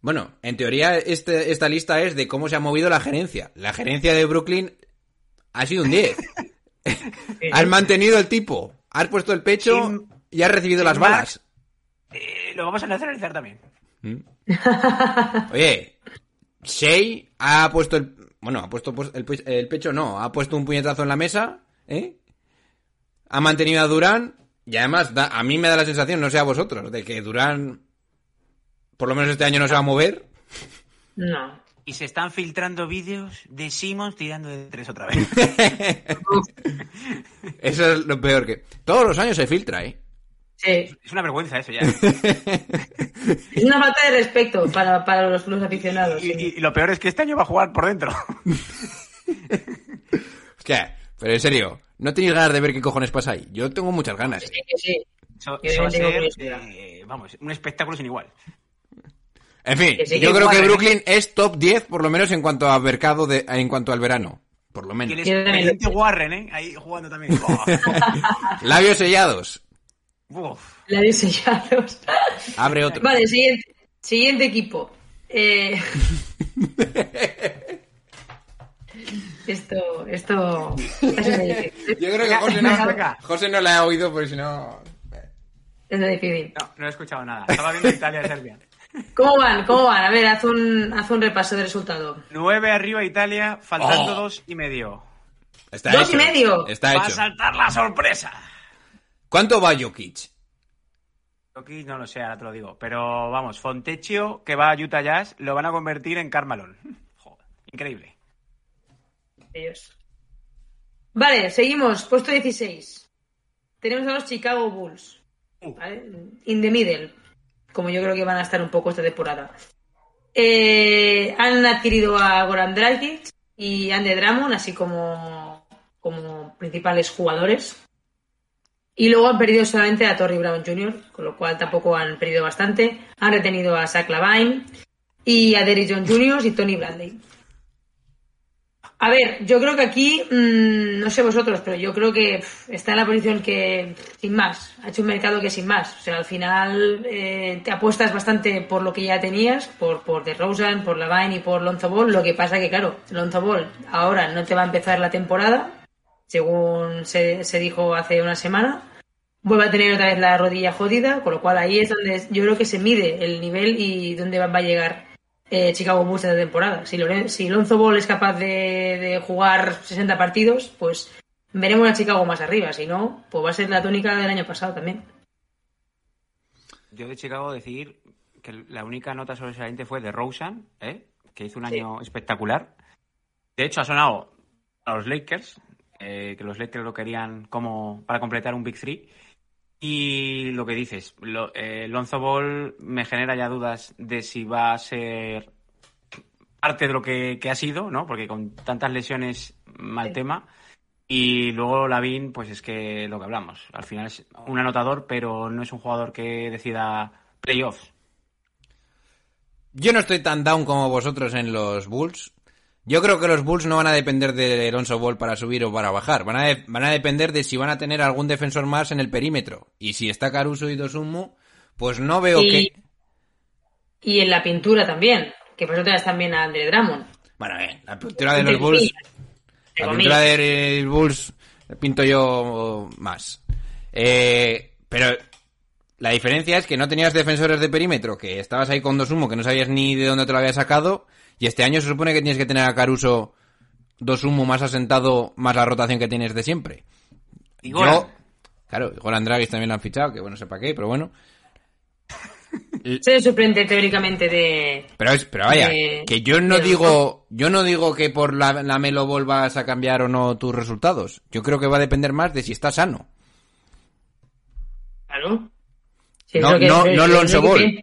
Bueno, en teoría este- esta lista es de cómo se ha movido la gerencia. La gerencia de Brooklyn ha sido un 10. has mantenido el tipo, has puesto el pecho Sin- y has recibido las balas. eh, lo vamos a nacionalizar también. Oye, Shea ha puesto el... Bueno, ha puesto pues, el, pe- el pecho, no, ha puesto un puñetazo en la mesa, ¿eh? Ha mantenido a Durán y además da- a mí me da la sensación, no sé a vosotros, de que Durán, por lo menos este año no se va a mover. No. Y se están filtrando vídeos de Simmons tirando de tres otra vez. Eso es lo peor que... Todos los años se filtra, ¿eh? Sí. es una vergüenza eso ya. Es una falta de respeto para, para los, los aficionados. Y, sí. y- y lo peor es que este año va a jugar por dentro. Hostia, pero en serio, ¿no tenéis ganas de ver qué cojones pasa ahí? Yo tengo muchas ganas. Sí, que sí. Eso, eso va a ser, eh, vamos, un espectáculo sin igual. En fin, Que sí, yo que creo que ¿eh? Brooklyn es top 10, por lo menos en cuanto a mercado, de, en cuanto al verano. Por lo Y menos. el Warren, ¿eh? Ahí jugando también. Oh, Labios sellados. uf. La de sellados. Abre otro. Vale, siguiente, siguiente equipo. Eh, Esto, esto. Yo creo que José no. José no la ha oído, porque si no... Es difícil. No, no he escuchado nada. Estaba viendo Italia-Serbia. ¿Cómo van? ¿Cómo van? A ver, haz un, haz un repaso de resultado. Nueve arriba Italia, faltando Oh. dos y medio. Está Dos hecho. y medio. Está Va a hecho. saltar la sorpresa. ¿Cuánto va Jokic? Aquí no lo sé, ahora te lo digo. Pero vamos, Fontecchio, que va a Utah Jazz, lo van a convertir en Carmalón. Joder, increíble. Dios. Vale, seguimos. Puesto 16. Tenemos a los Chicago Bulls. ¿vale? In the middle. Como yo creo que van a estar un poco esta temporada. Eh, han adquirido a Goran Dragic y Andy Drummond, así como, como principales jugadores. Y luego han perdido solamente a Torrey Brown Jr., con lo cual tampoco han perdido bastante. Han retenido a Zach Lavine y a Derrick John Jr. y Tony Bradley. A ver, yo creo que aquí, mmm, no sé vosotros, pero yo creo que está en la posición que, sin más, ha hecho un mercado que sin más. O sea, al final eh, te apuestas bastante por lo que ya tenías, por, por DeRozan, por Lavine y por Lonzo Ball. Lo que pasa que, claro, Lonzo Ball ahora no te va a empezar la temporada, según se, se dijo hace una semana. Vuelve a tener otra vez la rodilla jodida, con lo cual ahí es donde yo creo que se mide el nivel y dónde va a llegar eh, Chicago Bulls esta temporada. Si, Loren- si Lonzo Ball es capaz de, de jugar 60 partidos, pues veremos a Chicago más arriba. Si no, pues va a ser la tónica del año pasado también. Yo de Chicago decir que la única nota sobresaliente fue de Rosen, ¿eh? que hizo un Sí. año espectacular. De hecho, ha sonado a los Lakers, eh, que los Lakers lo querían como para completar un Big Three. Y lo que dices, lo, eh, Lonzo Ball me genera ya dudas de si va a ser parte de lo que, que ha sido, ¿no? Porque con tantas lesiones, mal Sí. tema. Y luego Lavin, pues es que lo que hablamos. Al final es un anotador, pero no es un jugador que decida playoffs. Yo no estoy tan down como vosotros en los Bulls. Yo creo que los Bulls no van a depender de Alonso Ball para subir o para bajar. Van a, de- van a depender de si van a tener algún defensor más en el perímetro. Y si está Caruso y Dosumu, pues no veo Y- que... Y en la pintura también, que por eso te das también a Andre Drummond. Bueno, eh, la pintura de los Bulls... La pintura de los Bulls pinto yo más. Eh, pero la diferencia es que no tenías defensores de perímetro, que estabas ahí con Dosumu, que no sabías ni de dónde te lo había sacado, y este año se supone que tienes que tener a Caruso Dosumu más asentado, más la rotación que tienes de siempre. Y Yo, Goran. claro, Goran Dragic también lo han fichado, que bueno, sepa qué, pero bueno. Se sorprende teóricamente de. Pero, es, pero vaya, de- que yo no digo, yo no digo que por la, la Melo Ball vas a cambiar o no tus resultados. Yo creo que va a depender más de si está sano. Claro. No- que- no- Lonzo que- Ball.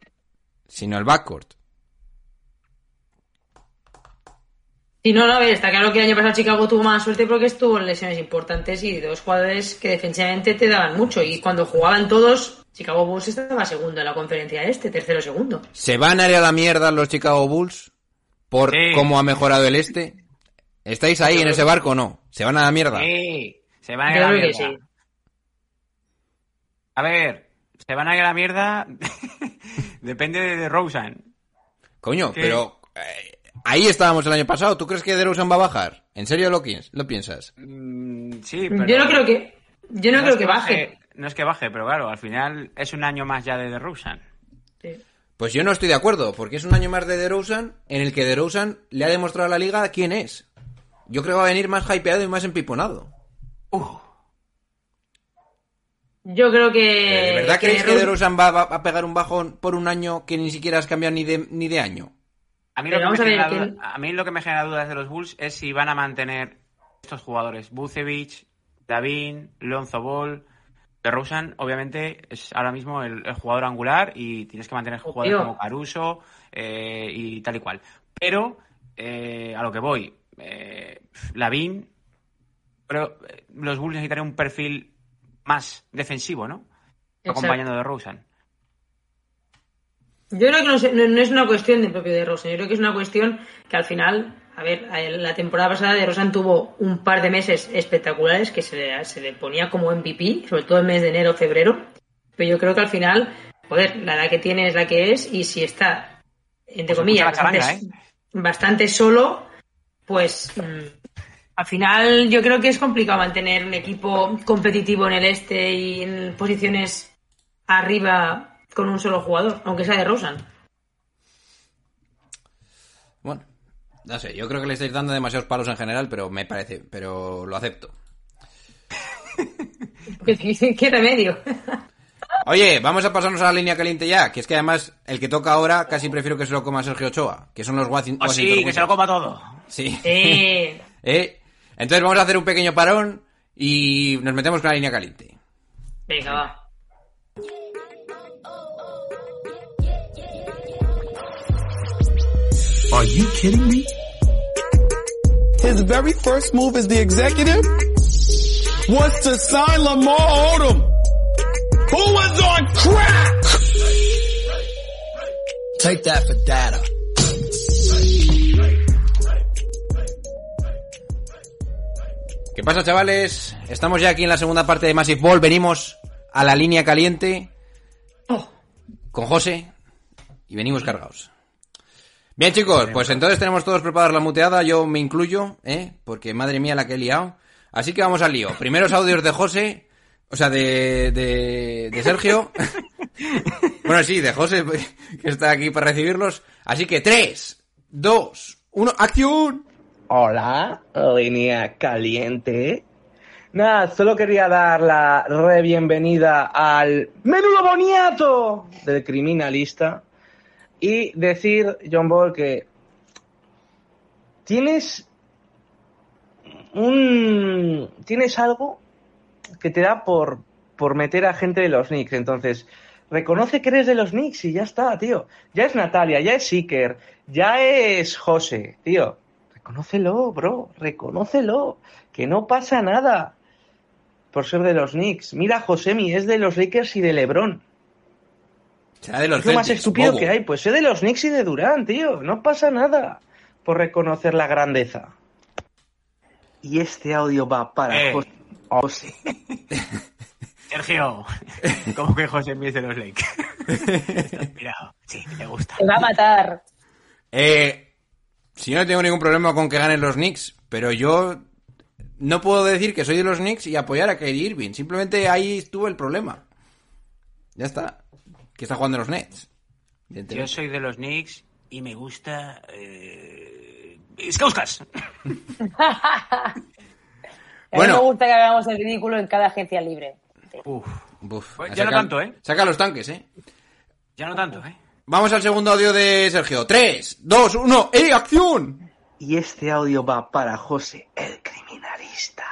sino el backcourt. Sí, no, no, a ver, está claro que el año pasado Chicago tuvo más suerte porque estuvo en lesiones importantes y dos jugadores que defensivamente te daban mucho. Y cuando jugaban todos, Chicago Bulls estaba segundo en la conferencia este, tercero segundo. ¿Se van a ir a la mierda los Chicago Bulls por Sí. cómo ha mejorado el este? ¿Estáis ahí en ese barco o no? ¿Se van a la mierda? Sí, se van a ir a la mierda. sí. A ver, se van a ir a la mierda. Depende de, de Rosen. Coño, ¿Qué? pero eh, ahí estábamos el año pasado. ¿Tú crees que DeRozan va a bajar? ¿En serio lo, lo piensas? Mm, sí, pero... Yo no creo que. Yo no, es creo que baje. No es que baje, pero claro, al final es un año más ya de DeRozan. Sí. Pues yo no estoy de acuerdo, porque es un año más de DeRozan en el que DeRozan le ha demostrado a la liga quién es. Yo creo que va a venir más hypeado y más empiponado. Yo creo que. ¿De verdad creéis que Rose- DeRozan va, va a pegar un bajón por un año que ni siquiera has cambiado ni de, ni de año? A mí, lo que me genera que- duda- a mí lo que me genera dudas de los Bulls es si van a mantener estos jugadores. Bucevic, Davin, Lonzo Ball... DeRozan, obviamente, es ahora mismo el, el jugador angular y tienes que mantener jugadores Obvio. como Caruso eh, y tal y cual. Pero, eh, a lo que voy, eh, Lavin, pero eh, los Bulls necesitarían un perfil más defensivo, ¿no? Exacto. Acompañando de Rosen. Yo creo que no, se- no- no es una cuestión del propio de Rosen. Yo creo que es una cuestión que al final, a ver, la temporada pasada de Rosen tuvo un par de meses espectaculares que se le, se le ponía como MVP, sobre todo el mes de enero, febrero. Pero yo creo que al final, joder, la edad que tiene es la que es y si está, entre Pues comillas, bastante, charanga, bastante solo, pues mm, al final yo creo que es complicado mantener un equipo competitivo en el este y en posiciones arriba con un solo jugador, aunque sea de Rosen. Bueno, no sé, yo creo que le estáis dando demasiados palos en general, pero me parece, pero lo acepto. ¿Qué, qué- qué remedio? Oye, vamos a pasarnos a la línea caliente ya, que es que además el que toca ahora casi prefiero que se lo coma Sergio Ochoa, que son los Washing- ¡Oh, Washington sí! ¡Que se lo coma todo! Sí. Eh, ¿Eh? Entonces vamos a hacer un pequeño parón y nos metemos con la línea caliente. venga, va. Are you kidding me? His very first move as the executive was to sign Lamar Odom, who was on crack. Take that for data. ¿Qué pasa, chavales? Estamos ya aquí en la segunda parte de Massive Ball. Venimos a la línea caliente Oh, con José y venimos cargados. Bien, chicos, pues entonces tenemos todos preparados la muteada. Yo me incluyo, ¿eh? Porque madre mía la que he liado. Así que vamos al lío. Primeros audios de José, o sea, de, de, de Sergio. Bueno, sí, de José, que está aquí para recibirlos. Así que 3, 2, 1, ¡acción! Hola, línea caliente. Nada, solo quería dar la re bienvenida al menudo boniato del criminalista y decir, John Ball, que tienes un tienes algo que te da por, por meter a gente de los Knicks. Entonces, reconoce que eres de los Knicks y ya está, tío. Ya es Natalia, ya es Seeker, ya es José, tío. Reconócelo, bro, reconócelo. Que no pasa nada por ser de los Knicks. Mira, Josemi es de los Lakers y de LeBron. Será de los Es lo más estúpido bobo. que hay. Pues sé de los Knicks y de Durán, tío. No pasa nada por reconocer la grandeza. Y este audio va para Eh. José. José. Sergio, ¿cómo que José Mies de los Lakers? Pirado. Sí, te gusta. Te va a matar. Eh, si yo no tengo ningún problema con que ganen los Knicks, pero yo no puedo decir que soy de los Knicks y apoyar a Kyrie Irving. Simplemente ahí estuvo el problema. Ya está. Que está jugando los Nets. Yo soy de los Knicks y me gusta... Eh... Skauskas. A mí Bueno. me gusta que hagamos el ridículo en cada agencia libre. Uf, Buf, Pues ya no tanto, ¿eh? Saca los tanques, ¿eh? ya no tanto, ¿eh? Vamos al segundo audio de Sergio. 3, 2, 1, ¡eh, acción! Y este audio va para José, el criminalista.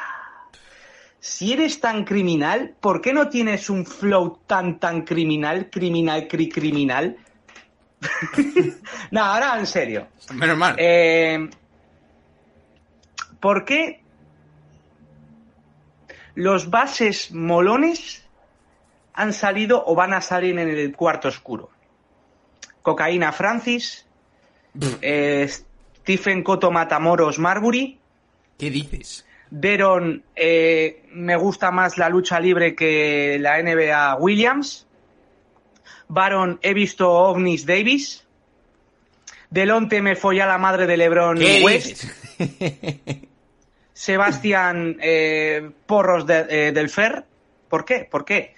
Si eres tan criminal, ¿por qué no tienes un flow tan, tan criminal, criminal, cri, criminal? no, ahora en serio. Menos mal. Eh, ¿Por qué los bases molones han salido o van a salir en el cuarto oscuro? Cocaína Francis, eh, Stephen Coto Matamoros Marbury, ¿Qué dices? Deron eh, me gusta más la lucha libre que la NBA Williams. Baron he visto ovnis Davis. Delonte me folla la madre de LeBron ¿Qué West. Sebastián eh, Porros de- eh, del Fer. ¿Por qué? ¿Por qué?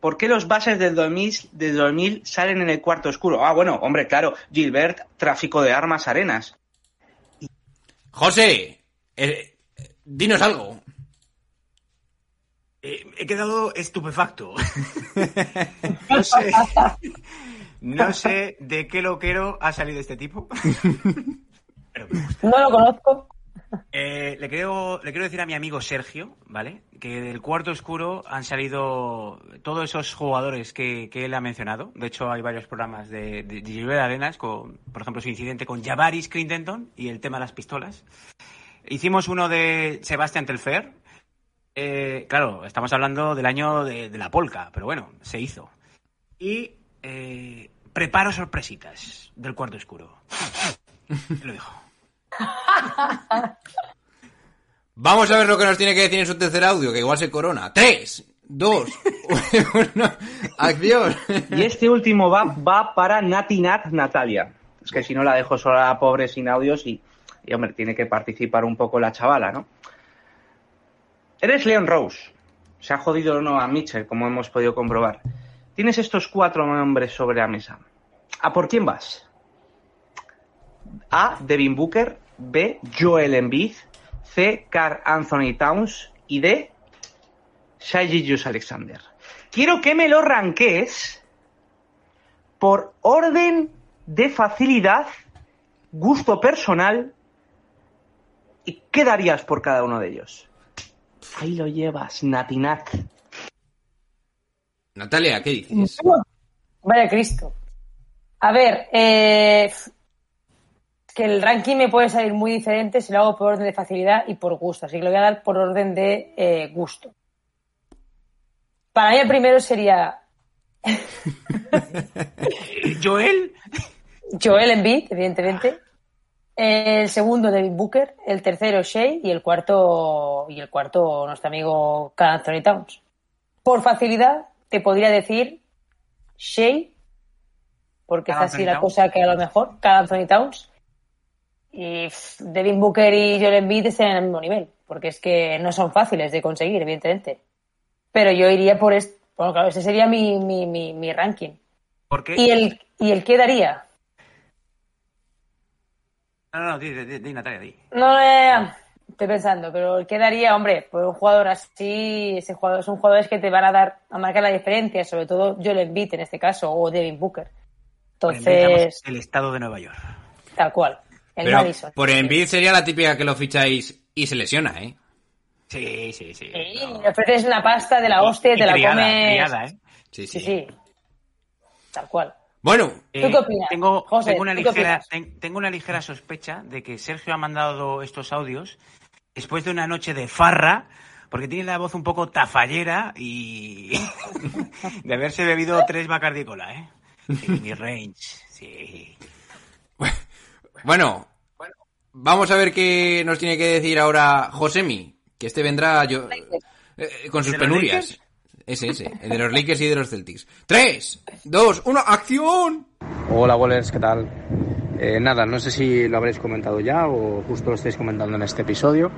¿Por qué los bases del 2000, del 2000 salen en el cuarto oscuro? Ah, bueno, hombre, claro. Gilbert, tráfico de armas, arenas. José, dinos algo. Eh, he quedado estupefacto. no sé. No sé de qué loquero ha salido este tipo. Pero me gusta. No lo conozco. Eh, le, quiero, le quiero decir a mi amigo Sergio, ¿vale? Que del cuarto oscuro han salido todos esos jugadores que, que él ha mencionado. De hecho, hay varios programas de, de, de Gilbert Arenas, con, por ejemplo, su incidente con Javaris Clinton y el tema de las pistolas. Hicimos uno de Sebastián Telfair. Eh, claro, estamos hablando del año de, de la polca, pero bueno, se hizo. Y eh, preparo sorpresitas del cuarto oscuro. Lo dijo. Vamos a ver lo que nos tiene que decir en su tercer audio, que igual se corona. 3, 2, 1, acción. Y este último va, va para Nati Nat Natalia. Es que si no la dejo sola pobre sin audios y, y, hombre, tiene que participar un poco la chavala, ¿no? Eres Leon Rose. Se ha jodido no a Mitchell, como hemos podido comprobar. Tienes estos cuatro nombres sobre la mesa. ¿A por quién vas? A. Devin Booker. B. Joel Embiid. C. Carl Anthony Towns. Y D. Shai Alexander. Quiero que me lo ranquees por orden de facilidad, gusto personal y qué darías por cada uno de ellos. Ahí lo llevas, Natinat. Natalia, ¿qué dices? Vaya Cristo. A ver, eh, que el ranking me puede salir muy diferente si lo hago por orden de facilidad y por gusto. Así que lo voy a dar por orden de eh, gusto. Para mí el primero sería Joel. Joel Embiid, evidentemente. El segundo David Booker, el tercero Shea y el cuarto y el cuarto nuestro amigo Carl Anthony Towns. Por facilidad te podría decir Shea, porque es Karl así Anthony la Towns. cosa que a lo mejor Carl Anthony Towns y Devin Booker y Joel Embiid están en el mismo nivel, porque es que no son fáciles de conseguir, evidentemente. Pero yo iría por este, bueno, claro, ese sería mi, mi, mi, mi ranking. ¿Por qué? ¿Y el, ¿Y el qué daría? No, no, no, di, di, di, Natalia, di. No, eh, estoy pensando, pero qué daría, hombre, por un jugador así, ese jugador son jugadores que te van a dar, a marcar la diferencia, sobre todo Joel Embiid en este caso, o Devin Booker. Entonces, El estado de Nueva York. tal cual. El Pero Madison. por Embiid sería la típica que lo ficháis y se lesiona, ¿eh? Sí, sí, sí. Sí, no. le ofreces una pasta de la hostia y Y te la criada, comes. criada, ¿eh? Sí, Sí, sí. sí. Tal cual. Bueno, ¿Tú qué opinas, Tengo, José, tengo, una tú qué ligera, opinas? ten- tengo una ligera sospecha de que Sergio ha mandado estos audios después de una noche de farra, porque tiene la voz un poco tafallera y de haberse bebido tres Bacardi Cola, ¿eh? Mi range, sí. bueno, vamos a ver qué nos tiene que decir ahora Josemi, que este vendrá yo, eh, con sus ¿De los penurias. Ese, ese, el de los Lakers y de los Celtics. ¡Tres! ¡Dos! ¡Uno! ¡Acción! Hola, Bowlers, ¿qué tal? Eh, nada, no sé si lo habréis comentado ya o justo lo estáis comentando en este episodio,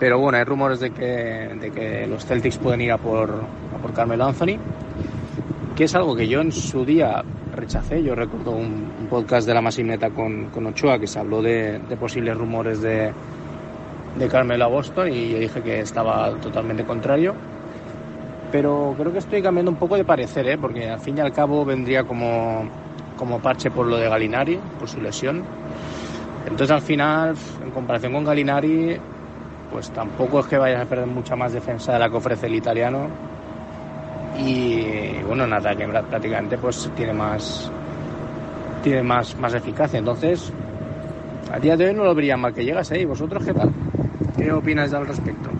pero bueno, hay rumores de que, de que los Celtics pueden ir a por, a por Carmelo Anthony, que es algo que yo en su día rechacé. Yo recuerdo un, un podcast de la Masimeta con, con Ochoa que se habló de, de posibles rumores de, de Carmelo a Boston y yo dije que estaba totalmente contrario. Pero creo que estoy cambiando un poco de parecer, ¿eh? porque al fin y al cabo vendría como, como parche por lo de Galinari, por su lesión. Entonces al final, en comparación con Galinari, pues tampoco es que vayas a perder mucha más defensa de la que ofrece el italiano. Y bueno, nada, que prácticamente pues tiene más tiene más, más eficacia. Entonces, a día de hoy no lo vería mal que llegas ahí. ¿Vosotros qué tal? ¿Qué opinas al respecto?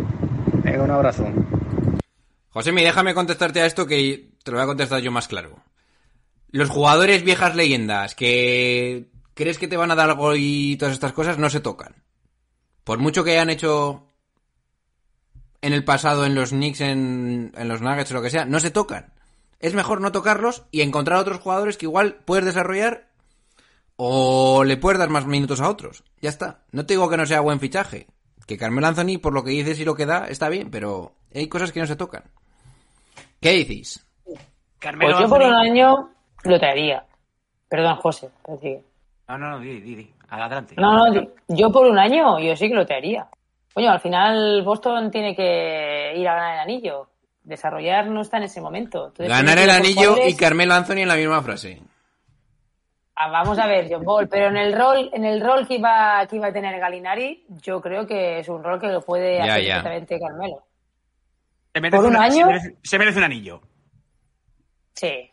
Venga, un abrazo. Josemi, déjame contestarte a esto que te lo voy a contestar yo más claro. Los jugadores viejas leyendas que crees que te van a dar algo y todas estas cosas no se tocan. Por mucho que hayan hecho en el pasado en los Knicks, en, en los Nuggets o lo que sea, no se tocan. Es mejor no tocarlos y encontrar otros jugadores que igual puedes desarrollar o le puedes dar más minutos a otros. Ya está. No te digo que no sea buen fichaje. Que Carmelo Anthony, por lo que dices y lo que da, está bien, pero hay cosas que no se tocan. ¿Qué dices? Carmelo Pues yo por un año lo traería. Perdón, José. sigue. No, no, no, di, di, di. Adelante. No, no, di- yo por un año, yo sí que lo traería. Coño, al final Boston tiene que ir a ganar el anillo. Desarrollar no está en ese momento. Entonces, Ganar el anillo y Carmelo Anthony en la misma frase. Ah, vamos a ver, John Ball, pero en el rol, en el rol que iba, que iba a tener Galinari, yo creo que es un rol que lo puede Ya, hacer ya. perfectamente Carmelo. Se merece ¿Por un una- año? Se merece, se merece un anillo. Sí.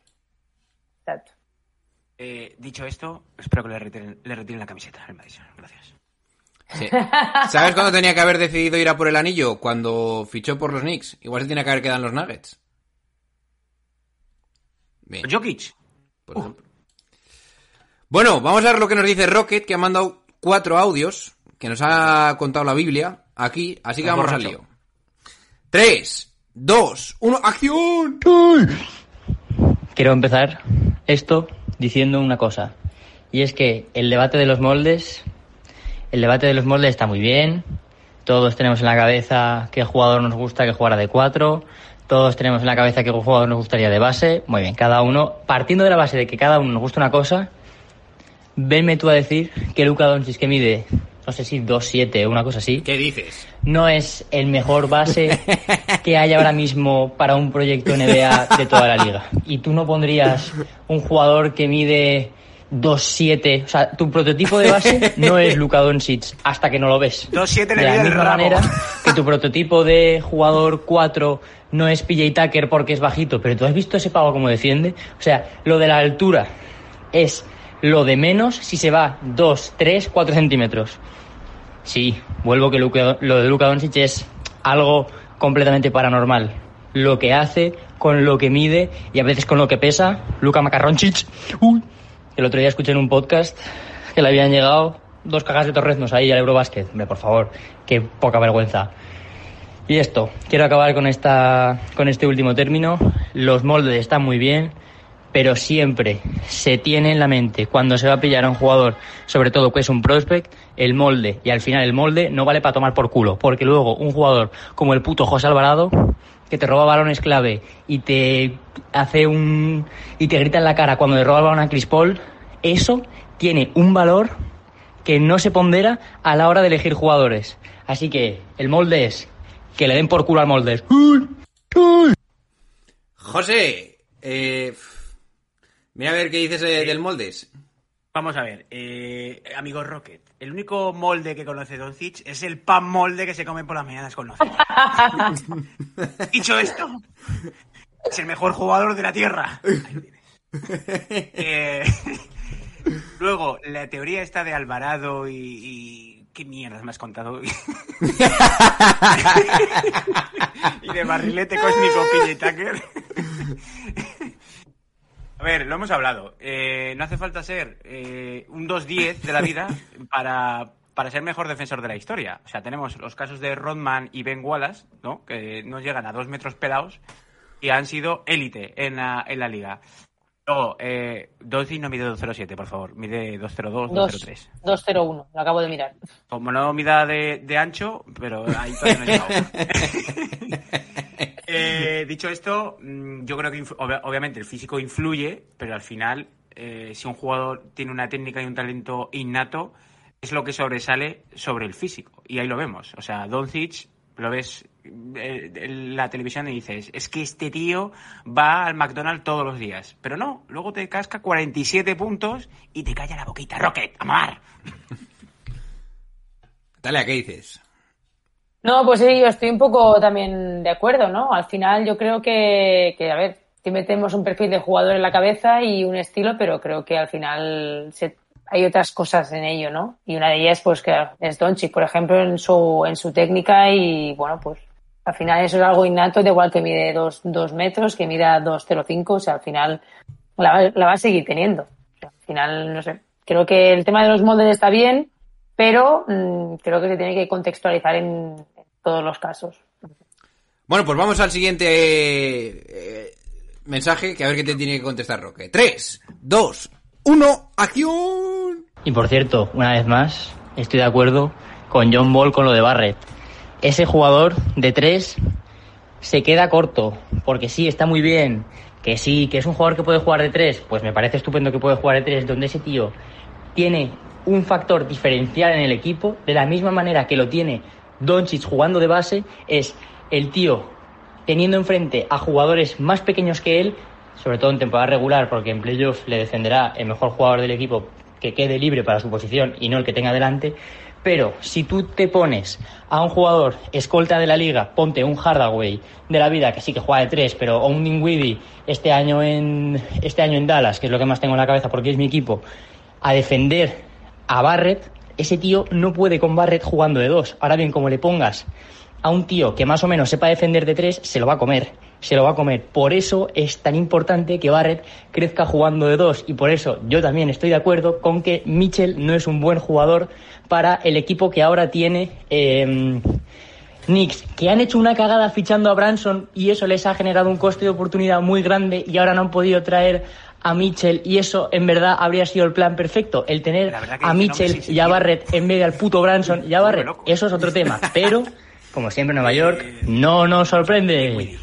Exacto. Eh, dicho esto, espero que le retiren, le retiren la camiseta al Madison. Gracias. Sí. ¿Sabes cuándo tenía que haber decidido ir a por el anillo? Cuando fichó por los Knicks. Igual se tiene que haber quedado en los Nuggets. Bien, Jokic. por ejemplo. Bueno, vamos a ver lo que nos dice Rocket, que ha mandado cuatro audios, que nos ha contado la Biblia aquí, así que vamos al lío. Tres, dos, uno, ¡acción! Quiero empezar esto diciendo una cosa. Y es que el debate de los moldes, el debate de los moldes está muy bien. Todos tenemos en la cabeza qué jugador nos gusta que jugara de cuatro. Todos tenemos en la cabeza qué jugador nos gustaría de base. Muy bien, cada uno, partiendo de la base de que cada uno nos gusta una cosa, venme tú a decir que Luka Doncic que mide, no sé si 2'7 o una cosa así, ¿Qué dices? no es el mejor base que hay ahora mismo para un proyecto NBA de toda la liga. Y tú no pondrías un jugador que mide 2'7, o sea, tu prototipo de base no es Luka Doncic hasta que no lo ves. 2'7 le de la misma manera que tu prototipo de jugador 4 no es PJ Tucker porque es bajito, pero tú has visto ese pavo como defiende? O sea, lo de la altura es lo de menos si se va 2, 3, 4 centímetros. Sí, vuelvo que lo de Luka Doncic es algo completamente paranormal. Lo que hace, con lo que mide y a veces con lo que pesa. Luka Macarronchich. Uy. El otro día escuché en un podcast que le habían llegado dos cajas de torreznos ahí al Eurobasket. Hombre, por favor, qué poca vergüenza. Y esto, quiero acabar con, esta, con este último término. Los moldes están muy bien, pero siempre se tiene en la mente cuando se va a pillar a un jugador, sobre todo que es un prospect, el molde. Y al final el molde no vale para tomar por culo, porque luego un jugador como el puto José Alvarado, que te roba balones clave y te hace un. y te grita en la cara cuando le roba el balón a Chris Paul, eso tiene un valor que no se pondera a la hora de elegir jugadores. Así que el molde es que le den por culo al molde. José, eh, mira a ver qué dices eh, del Moldes. Vamos a ver, eh, amigo Rocket, el único molde que conoce Doncic es el pan molde que se come por las mañanas con. Dicho esto, es el mejor jugador de la Tierra. Ahí lo tienes. Eh, luego, la teoría esta de Alvarado y... y- ¿Qué mierdas me has contado? y de barrilete cósmico Tucker. A ver, lo hemos hablado. Eh, no hace falta ser eh, un 2-10 de la vida para, para ser mejor defensor de la historia. O sea, tenemos los casos de Rodman y Ben Wallace, ¿no? Que no llegan a dos metros pelados y han sido élite en la, en la liga. Luego, eh, Doncic no mide 2.07, por favor. Mide 2.02, 2.03. 2-0-1, lo acabo de mirar. Como no mida de, de ancho, pero ahí todavía no he llegado. Eh, dicho esto, mm, yo creo que obviamente el físico influye, pero al final, eh, si un jugador tiene una técnica y un talento innato, es lo que sobresale sobre el físico. Y ahí lo vemos. O sea, Doncic lo ves eh, en la televisión y dices, es que este tío va al McDonald's todos los días. Pero no, luego te casca 47 puntos y te calla la boquita. Rocket, amar. ¿qué dices? No, pues sí, yo estoy un poco también de acuerdo, ¿no? Al final yo creo que, que a ver, si metemos un perfil de jugador en la cabeza y un estilo, pero creo que al final se- hay otras cosas en ello, ¿no? Y una de ellas, pues que es Doncic, por ejemplo, en su, en su técnica y, bueno, pues al final eso es algo innato, de igual que mide dos, dos metros, que mida 2,05, o sea, al final la, la va a seguir teniendo. Al final, no sé, creo que el tema de los moldes está bien, pero mm, creo que se tiene que contextualizar en todos los casos. Bueno, pues vamos al siguiente eh, eh, mensaje, que a ver qué te tiene que contestar Roque. 3, 2, 1, acción. Y por cierto, una vez más, estoy de acuerdo con John Ball con lo de Barrett. Ese jugador de tres se queda corto, porque sí, está muy bien, que sí, que es un jugador que puede jugar de tres, pues me parece estupendo que puede jugar de tres, donde ese tío tiene un factor diferencial en el equipo, de la misma manera que lo tiene Doncic jugando de base, es el tío teniendo enfrente a jugadores más pequeños que él, sobre todo en temporada regular, porque en playoff le defenderá el mejor jugador del equipo que quede libre para su posición y no el que tenga delante. Pero si tú te pones a un jugador escolta de la liga, ponte un Hardaway de la vida que sí que juega de tres, pero o un Dinwiddie este año en este año en Dallas, que es lo que más tengo en la cabeza porque es mi equipo, a defender a Barrett, ese tío no puede con Barrett jugando de dos. Ahora bien, como le pongas a un tío que más o menos sepa defender de tres, se lo va a comer. Se lo va a comer. Por eso es tan importante que Barrett crezca jugando de dos. Y por eso yo también estoy de acuerdo con que Mitchell no es un buen jugador para el equipo que ahora tiene eh, Knicks, que han hecho una cagada fichando a Branson y eso les ha generado un coste de oportunidad muy grande y ahora no han podido traer a Mitchell y eso en verdad habría sido el plan perfecto, el tener a Mitchell y a. Barrett en vez de al puto Branson y a Barrett. Eso es otro tema, pero como siempre en Nueva York no nos sorprende.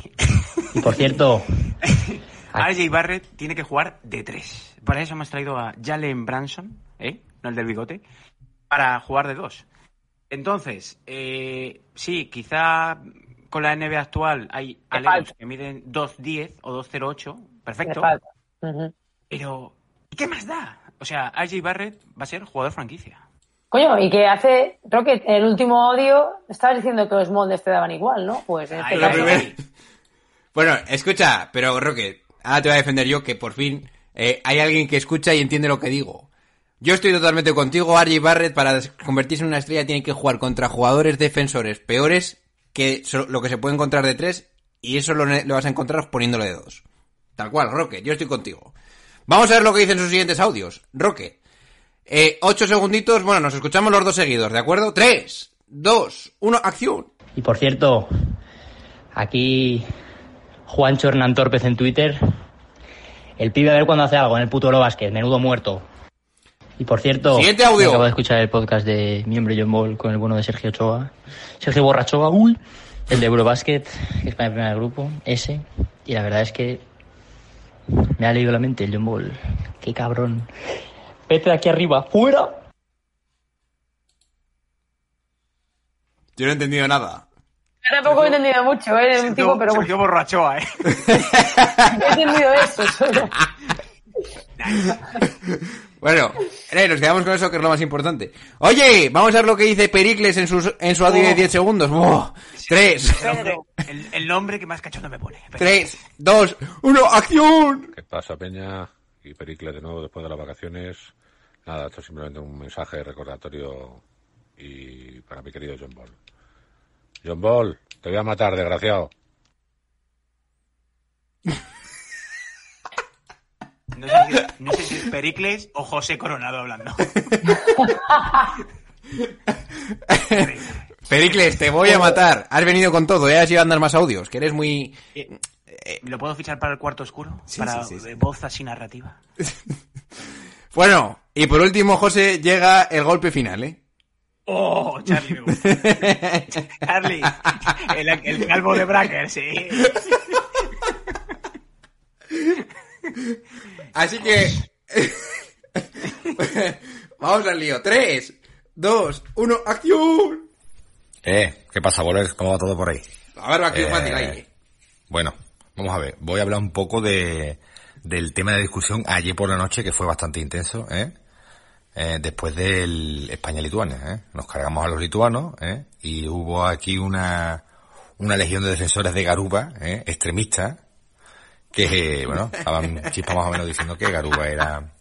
Y por cierto, RJ Barrett tiene que jugar de tres. Para eso hemos traído a Jalen Branson, ¿eh? no el del bigote, para jugar de dos. Entonces, eh, sí, quizá con la NBA actual hay aleros falta. que miden 2.10 o 2.08, Le perfecto, Ujú. pero ¿y qué más da? O sea, RJ Barrett va a ser jugador franquicia. Coño, y que hace, Rocket, en el último audio estabas diciendo que los moldes te daban igual, ¿no? Pues en este Ay, caso... Bueno, escucha, pero Roque, ahora te voy a defender yo que por fin eh, hay alguien que escucha y entiende lo que digo. Yo estoy totalmente contigo, RJ Barrett, para convertirse en una estrella tiene que jugar contra jugadores defensores peores que lo que se puede encontrar de tres y eso lo, lo vas a encontrar poniéndole de dos. Tal cual, Roque, yo estoy contigo. Vamos a ver lo que dicen sus siguientes audios. Roque, eh, ocho segunditos, bueno, nos escuchamos los dos seguidos, ¿de acuerdo? Tres, dos, uno, acción. y por cierto, aquí Juancho Hernán Torpez en Twitter, El pibe a ver cuando hace algo en el puto Eurobasket, menudo muerto. Y por cierto, Siguiente audio. acabo de escuchar el podcast de miembro John Ball con el bueno de Sergio Ochoa. Sergio Borrachoa, uy, el de Eurobasket, que es para el primer grupo, ese. Y la verdad es que me ha leído la mente el John Ball. Qué cabrón. Vete de aquí arriba, fuera. Yo no he entendido nada. Yo tampoco he entendido mucho, ¿eh? Un tipo, pero Sergio Borrachoa, ¿eh? he entendido eso solo. Bueno, eh, nos quedamos con eso que es lo más importante. Oye, vamos a ver lo que dice Pericles en, sus, en su audio de 10 segundos. ¡Buah! Tres, El nombre, el, el nombre que más cachondo me pone. tres, dos, uno, acción. ¿Qué pasa, Peña? Y Pericles de nuevo después de las vacaciones. Nada, esto es simplemente un mensaje recordatorio y para mi querido John Ball. John Ball, te voy a matar, desgraciado. No sé, si, no sé si es Pericles o José Coronado hablando. Pericles, te voy a matar. Has venido con todo, ¿eh? Has ido a andar más audios, que eres muy... Eh, ¿Lo puedo fichar para el cuarto oscuro? Sí, para sí, sí, sí. eh, voz así narrativa. Bueno, y por último, José, llega el golpe final, ¿eh? Oh, Charlie me gusta. Charlie, el, el calvo de Bracker, sí. Así que... Vamos al lío. Tres, dos, uno, acción. Eh, ¿qué pasa, Boler? ¿Cómo va todo por ahí? A ver, acción Eh, fácil ahí. Bueno, vamos a ver. Voy a hablar un poco de, del tema de discusión ayer por la noche, que fue bastante intenso, ¿eh? Eh, después del España-Lituania, ¿eh? Nos cargamos a los lituanos, ¿eh? Y hubo aquí una, una legión de defensores de Garuba, ¿eh? Extremistas, que, bueno, estaban chispas más o menos diciendo que Garuba era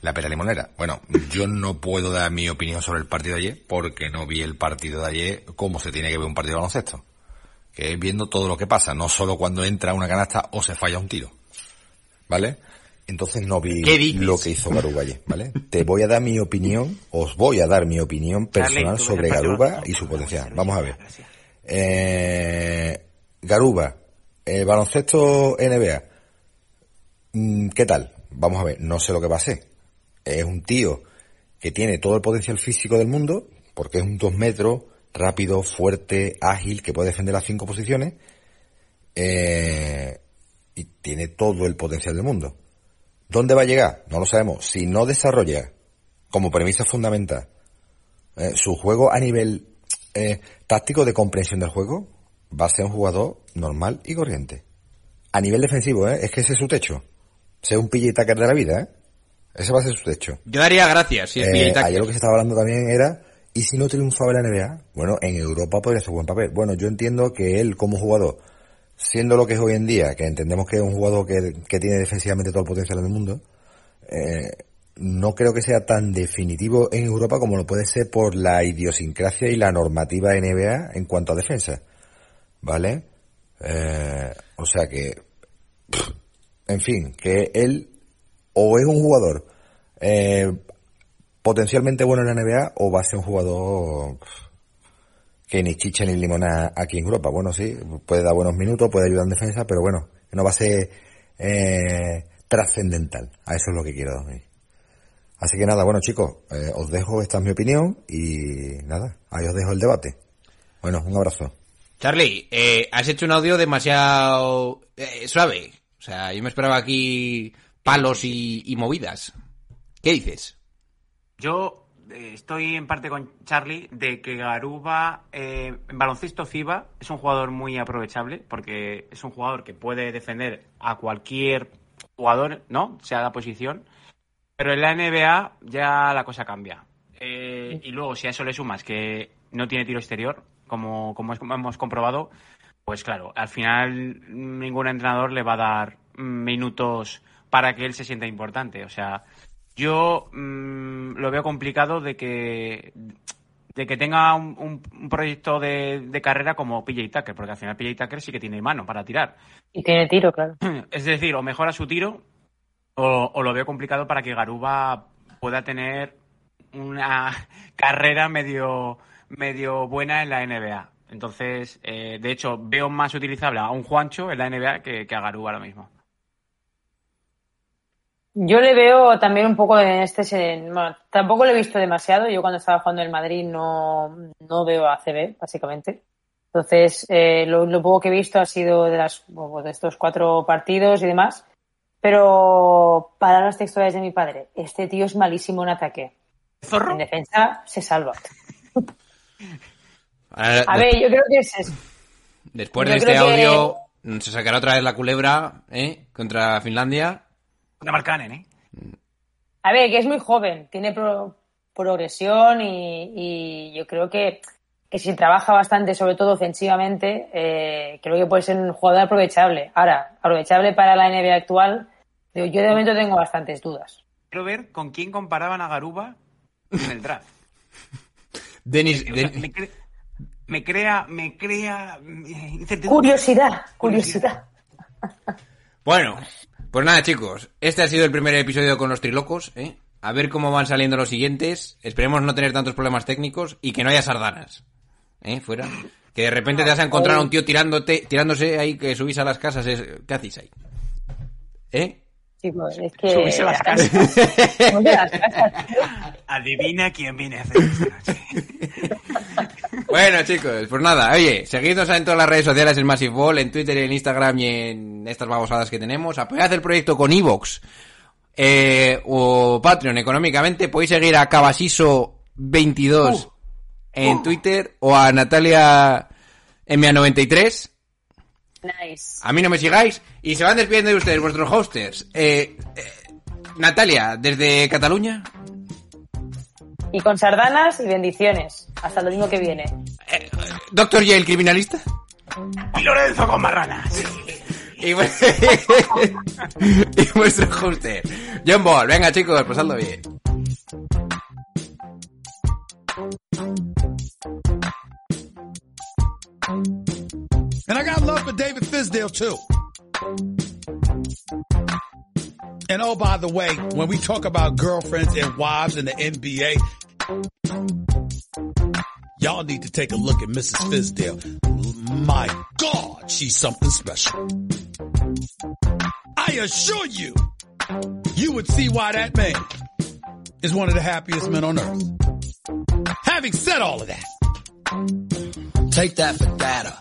la pera limonera. Bueno, yo no puedo dar mi opinión sobre el partido de ayer, porque no vi el partido de ayer como se tiene que ver un partido de baloncesto que es viendo todo lo que pasa, no solo cuando entra una canasta o se falla un tiro. ¿Vale? Entonces no vi lo que hizo Garuba ayer, ¿vale? Te voy a dar mi opinión, os voy a dar mi opinión personal sobre el Garuba y su potencial. Vamos a ver. Eh, Garuba, eh, baloncesto NBA. Mm, ¿Qué tal? Vamos a ver, no sé lo que va a ser. Es un tío que tiene todo el potencial físico del mundo, porque es un dos metros, rápido, fuerte, ágil, que puede defender las cinco posiciones, eh, y tiene todo el potencial del mundo. ¿Dónde va a llegar? No lo sabemos. Si no desarrolla como premisa fundamental eh, su juego a nivel eh, táctico de comprensión del juego, va a ser un jugador normal y corriente. A nivel defensivo, ¿eh? es que ese es su techo. Ser un PJ Tucker de la vida, ¿eh? Ese va a ser su techo. Yo daría gracias si es Eh, PJ Tucker. ayer lo que se estaba hablando también era, ¿y si no triunfaba en la NBA? Bueno, en Europa podría hacer buen papel. Bueno, yo entiendo que él como jugador, siendo lo que es hoy en día, que entendemos que es un jugador que, que tiene defensivamente todo el potencial del mundo, eh, no creo que sea tan definitivo en Europa como lo puede ser por la idiosincrasia y la normativa NBA en cuanto a defensa. ¿Vale? Eh, o sea que, pff, en fin, que él o es un jugador eh, potencialmente bueno en la NBA o va a ser un jugador que ni chicha ni limona aquí en Europa. Bueno, sí, puede dar buenos minutos, puede ayudar en defensa, pero bueno, no va a ser eh, trascendental. A eso es lo que quiero decir. Así que nada, bueno chicos, eh, os dejo, esta es mi opinión y nada, ahí os dejo el debate. Bueno, un abrazo. Charlie, eh, has hecho un audio demasiado eh, suave. O sea, yo me esperaba aquí palos y, y movidas. ¿Qué dices? Yo eh, estoy en parte con Charlie de que Garuba eh, en baloncesto FIBA es un jugador muy aprovechable porque es un jugador que puede defender a cualquier jugador, ¿no? Sea la posición. Pero en la NBA ya la cosa cambia. Eh, y luego, si a eso le sumas que no tiene tiro exterior, como, como hemos comprobado, pues claro, al final ningún entrenador le va a dar minutos para que él se sienta importante. O sea, yo mm, lo veo complicado de que de que tenga un, un- un proyecto de, de carrera como PJ Tucker, porque al final PJ Tucker sí que tiene mano para tirar. Y tiene tiro, claro. Es decir, o mejora su tiro o, o lo veo complicado para que Garuba pueda tener una carrera medio, medio buena en la NBA. Entonces, eh, de hecho, veo más utilizable a un Juancho en la NBA que, que a Garuba ahora mismo. Yo le veo también un poco en este. Bueno, tampoco lo he visto demasiado. Yo cuando estaba jugando en el Madrid no, no veo ACB, básicamente. Entonces, eh, lo, lo poco que he visto ha sido de, las, bueno, de estos cuatro partidos y demás. Pero, palabras textuales de mi padre, este tío es malísimo en ataque. En defensa se salva. Ahora, A ver, yo creo que es eso. después yo de este que- audio, se sacará otra vez la culebra ¿eh? contra Finlandia. Contra Markkanen, ¿eh? A ver, que es muy joven, tiene pro- progresión y, y yo creo que, que si trabaja bastante, sobre todo ofensivamente, eh, creo que puede ser un jugador aprovechable. Ahora, aprovechable para la NBA actual, yo yo de momento tengo bastantes dudas. Quiero ver con quién comparaban a Garuba en el draft. Denis, O sea, Den- me, cre- me crea, me crea eh, incertidumbre. Curiosidad, curiosidad. Bueno, pues nada, chicos. Este ha sido el primer episodio con los trilocos, ¿eh? A ver cómo van saliendo los siguientes. Esperemos no tener tantos problemas técnicos y que no haya sardanas. ¿Eh? Fuera. Que de repente te vas a encontrar a un tío tirándote, tirándose ahí que subís a las casas. Es... ¿Qué hacéis ahí? ¿Eh? Chicos, es que... Subís a las casas. Subís a las casas. Adivina quién viene a hacer esta noche. Bueno, chicos, pues nada, oye, seguidnos en todas las redes sociales en Massive Ball, en Twitter, en Instagram y en estas babosadas que tenemos. Apoyad el proyecto con Evox eh, o Patreon económicamente. Podéis seguir a Cabasiso22 en Twitter o a Natalia MA93. Nice. A mí no me sigáis. Y se van despidiendo de ustedes, vuestros hosters. Eh, eh, Natalia, desde Cataluña. Y con sardanas y bendiciones. Hasta el domingo que viene. Doctor J, el criminalista. Y Lorenzo con marranas. Y, y vuestro hoster, John Ball. Venga, chicos, pasadlo bien. And I got love for David Fisdale too. And oh, by the way, when we talk about girlfriends and wives in the NBA, y'all need to take a look at Mrs. Fisdale. My God, she's something special. I assure you, you would see why that man is one of the happiest men on earth. Having said all of that, take that for data.